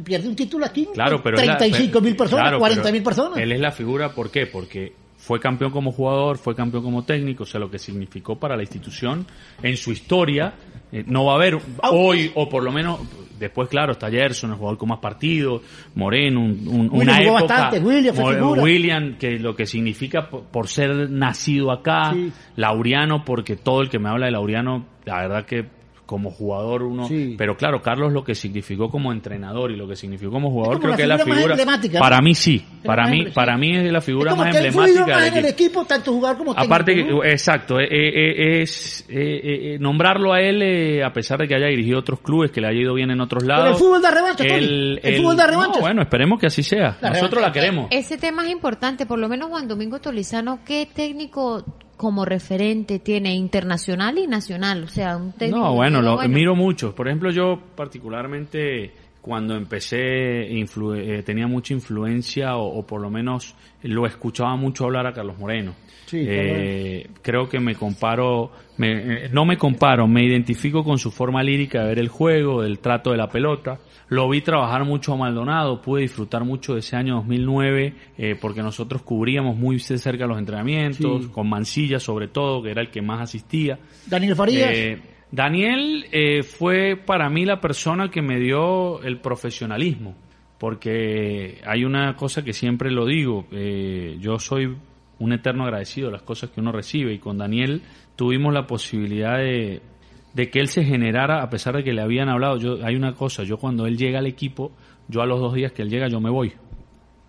pierde un título aquí. Claro, pero es la- 35 mil personas, claro, 40 pero mil personas. Él es la figura, ¿por qué? Porque fue campeón como jugador, fue campeón como técnico, o sea, lo que significó para la institución en su historia. eh, no va a haber hoy, o por lo menos, después, claro, está Gerson, el jugador con más partidos, Moreno, un, un- una jugó época. bastante, William. William, que lo que significa por, por ser nacido acá, Sí. Laureano, porque todo el que me habla de Laureano, la verdad que como jugador uno, Sí. pero claro, Carlos lo que significó como entrenador y lo que significó como jugador, como creo que es la figura para mí sí, para mí, para mí es la figura Es como más emblemática más del en el equipo. equipo, tanto jugador como técnico. Aparte que, ¿no? exacto, eh, eh, eh, es eh, eh, eh, nombrarlo a él, eh, a pesar de que haya dirigido otros clubes, que le haya ido bien en otros lados. el fútbol da revancha, Tony. el, El fútbol da revancha. no, bueno, esperemos que así sea. La Nosotros la queremos. Ese tema es importante, por lo menos Juan Domingo Tolizano, ¿qué técnico como referente tiene internacional y nacional? O sea, un técnico... No, bueno, lo, miro mucho. Por ejemplo, yo particularmente cuando empecé influ- eh, tenía mucha influencia o, o por lo menos lo escuchaba mucho hablar a Carlos Moreno. Sí, Eh, creo que me comparo, me- eh, no me comparo, me identifico con su forma lírica de ver el juego, del trato de la pelota. Lo vi trabajar mucho a Maldonado, pude disfrutar mucho de ese año 2009 eh, porque nosotros cubríamos muy de cerca los entrenamientos, Sí. con Mancilla sobre todo, que era el que más asistía. Daniel Farías. Daniel eh, fue para mí la persona que me dio el profesionalismo, porque hay una cosa que siempre lo digo, eh, yo soy un eterno agradecido de las cosas que uno recibe y con Daniel tuvimos la posibilidad de, de que él se generara, a pesar de que le habían hablado, yo hay una cosa, yo cuando él llega al equipo, yo a los dos días que él llega yo me voy,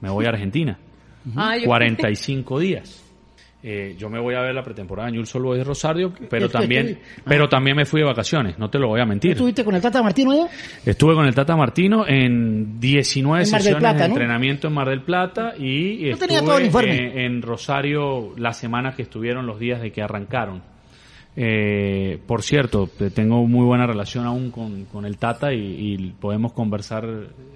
me voy a Argentina. Ah, yo- 45 días. Eh, yo me voy a ver la pretemporada en Newell's Old Boys de Rosario, pero es también, pero también me fui de vacaciones, no te lo voy a mentir. ¿Estuviste con el Tata Martino allá? Estuve con el Tata Martino en 19 En Mar del sesiones Plata, de ¿no? entrenamiento en Mar del Plata y No tenía estuve todo el informe. en Rosario la semana que estuvieron los días de que arrancaron. Eh, por cierto, te- tengo muy buena relación aún con, con el Tata y, y podemos conversar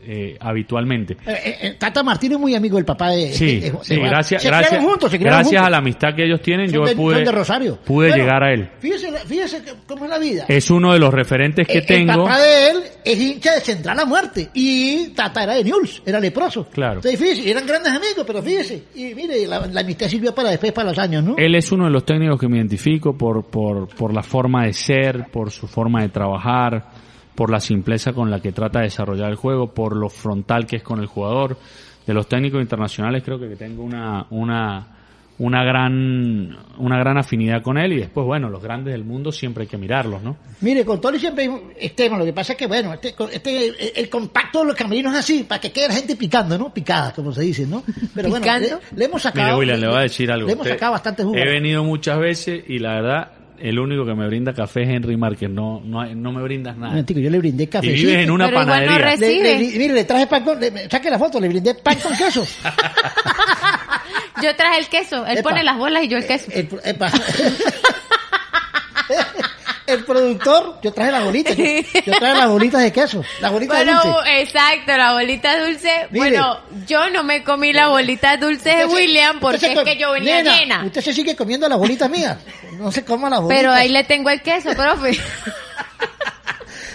eh, habitualmente. Eh, eh, eh, Tata Martino es muy amigo del papá de. Sí, de- de- sí, de- gracias, gracias, juntos, juntos. a la amistad que ellos tienen, Son yo de- pude, son de Rosario. pude Bueno, llegar a él. Fíjese, fíjese cómo es la vida. Es uno de los referentes que tengo. El papá de él es hincha de Central a Muerte y Tata era de News, era leproso. Claro. Entonces, fíjese, eran grandes amigos, pero fíjese. Y mire, la, la amistad sirvió para después, para los años, ¿no? Él es uno de los técnicos que me identifico por, por, por la forma de ser, por su forma de trabajar, por la simpleza con la que trata de desarrollar el juego, por lo frontal que es con el jugador. De los técnicos internacionales creo que tengo una, una, una gran, una gran afinidad con él y después, bueno, los grandes del mundo siempre hay que mirarlos, ¿no? Mire, con Tony siempre extremo. Lo que pasa es que, bueno, este, este, el compacto de los camerinos es así, para que quede la gente picando, ¿no? Picada, como se dice, ¿no? Pero bueno, le, le hemos sacado. Mire, William, le voy a decir algo. Le hemos sacado bastante jugo. He venido muchas veces y la verdad, el único que me brinda café es Henry Márquez. No, no, no me brindas nada. momentico, yo le brindé Y café. vives en una Pero no panadería. recibe. Le, le- mire, le traje pan con, le- saque la foto, le brindé pan con queso. Yo traje el queso, él Epa. pone las bolas y yo el queso. El, pro- epa. El productor, yo traje las bolitas, yo, yo traje las bolitas de queso, las bolitas Bueno, exacto, la bolita dulce. Mire. Bueno, yo no me comí la bolita dulce de William porque es que yo venía Nena, llena. Usted se sigue comiendo las bolitas mías. No se coma las bolitas. Pero ahí le tengo el queso, profe.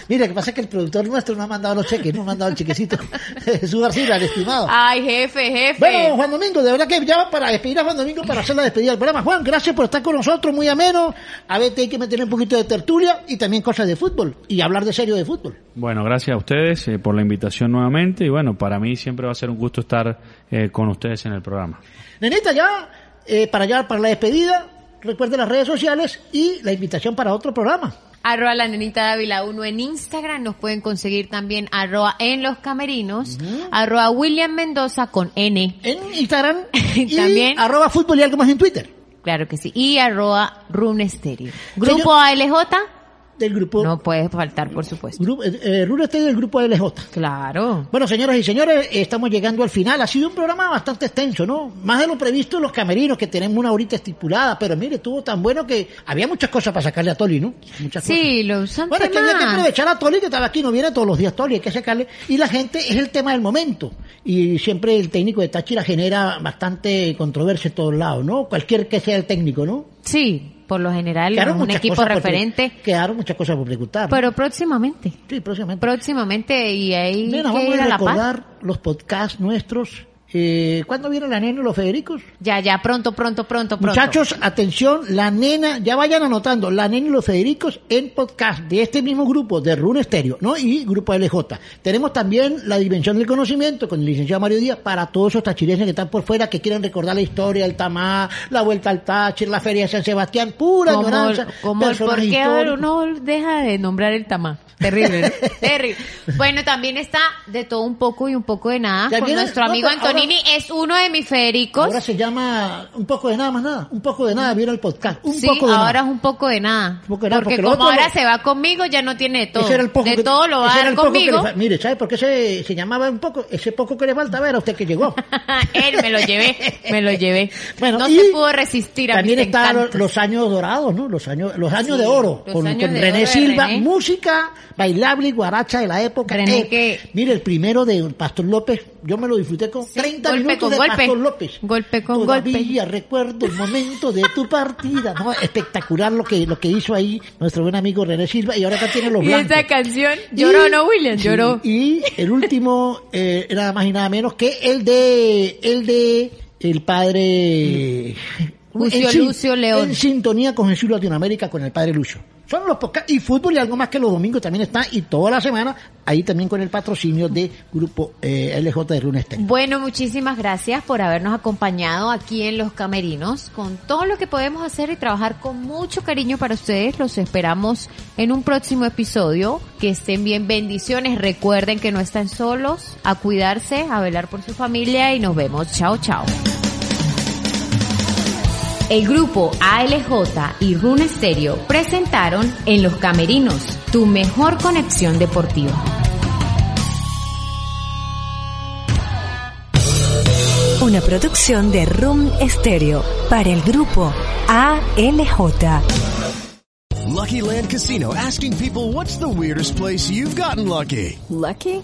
Mire, lo que pasa es que el productor nuestro no ha mandado los cheques, no ha mandado el chequecito. Jesús García, el estimado. Ay, jefe, jefe. Bueno, Juan Domingo, de verdad que ya va para despedir a Juan Domingo para hacer la despedida del programa. Juan, gracias por estar con nosotros, muy ameno. A ver, hay que meter un poquito de tertulia y también cosas de fútbol y hablar de serio de fútbol. Bueno, gracias a ustedes eh, por la invitación nuevamente y bueno, para mí siempre va a ser un gusto estar eh, con ustedes en el programa. Nenita, ya, eh, para allá, para la despedida, recuerde las redes sociales y la invitación para otro programa. Arroba la nenita Dávila 1 en Instagram. Nos pueden conseguir también arroba en los camerinos. Arroba William Mendoza con N. En Instagram y También. arroba fútbol y algo más en Twitter. Claro que sí. Y arroba Rune Stereo. Grupo ALJ. Del grupo, No puede faltar, por supuesto. grupo eh, eh, Rulo Estéreo del grupo LJ. Claro. Bueno, señoras y señores, eh, estamos llegando al final. Ha sido un programa bastante extenso, ¿no? Más de lo previsto en los camerinos, que tenemos una horita estipulada, pero mire, estuvo tan bueno que había muchas cosas para sacarle a Toli, ¿no? Muchas Sí, cosas. lo usan Bueno, es que había que aprovechar a Toli, que estaba aquí, no viene todos los días Toli, hay que sacarle. Y la gente es el tema del momento. Y siempre el técnico de Táchira genera bastante controversia en todos lados, ¿no? Cualquier que sea el técnico, ¿no? Sí, por lo general, Quedaron un equipo referente. Quedaron muchas cosas por preguntar. ¿no? Pero próximamente. sí, próximamente. Próximamente y ahí que vamos ir a a La recordar los podcasts nuestros. Eh, ¿Cuándo viene la nena y los Federicos? Ya, ya, pronto, pronto, pronto, pronto. Muchachos, atención, la nena, ya vayan anotando, la nena y los Federicos en podcast de este mismo grupo, de Rune Stereo, ¿no? Y grupo LJ. Tenemos también la dimensión del conocimiento con el licenciado Mario Díaz para todos esos tachirenses que están por fuera, que quieren recordar la historia del Tamá, la vuelta al Táchir, la feria de San Sebastián, pura como, ignorancia. como el por qué históricos. uno deja de nombrar el tamá. Terrible, ¿no? Terrible. Bueno, también está de todo un poco y un poco de nada con nuestro amigo ahora Paganini es uno de mis Federicos. Ahora se llama un poco de nada más nada, un poco de nada, vieron el podcast, un sí, poco de ahora nada. es un poco de nada. Un poco de nada, porque, como ahora lo- se va conmigo, ya no tiene de todo. Ese era el poco de que- todo lo va a era dar le conmigo. Mire, ¿sabe por qué se, se llamaba un poco? Ese poco que le falta ver a usted que llegó. Él me lo llevé, me lo llevé. Bueno, no y se pudo resistir a También están los años dorados, ¿no? Los años, los años Sí, de oro, con, años con de René oro Silva, René. música bailable y guaracha de la época. René Eh, que- Mire, el primero de Pastor López, yo me lo disfruté con Sí, 30 golpe minutos con de golpe. Pastor López. Golpe con Todavía recuerdo el momento de tu partida, ¿no? Espectacular lo que, lo que hizo ahí nuestro buen amigo René Silva y ahora acá tiene los Y blancos. esa canción lloró, Y- ¿no, William? sí, Lloró. Y el último, eh, nada más y nada menos que el de, el de, el padre... Lucio en Lucio León. En sintonía con Jesús Latinoamérica, con el padre Lucio. Son los podcasts y fútbol y algo más que los domingos también está y toda la semana ahí también con el patrocinio de Grupo eh, LJ de Runester. Bueno, muchísimas gracias por habernos acompañado aquí en Los Camerinos con todo lo que podemos hacer y trabajar con mucho cariño para ustedes. Los esperamos en un próximo episodio. Que estén bien, bendiciones. Recuerden que no están solos, a cuidarse, a velar por su familia y nos vemos. Chao, chao. El grupo ALJ y Rune Stereo presentaron En Los Camerinos, tu mejor conexión deportiva. Una producción de Room Stereo para el grupo ALJ. Lucky Land Casino asking people what's the weirdest place you've gotten lucky? Lucky?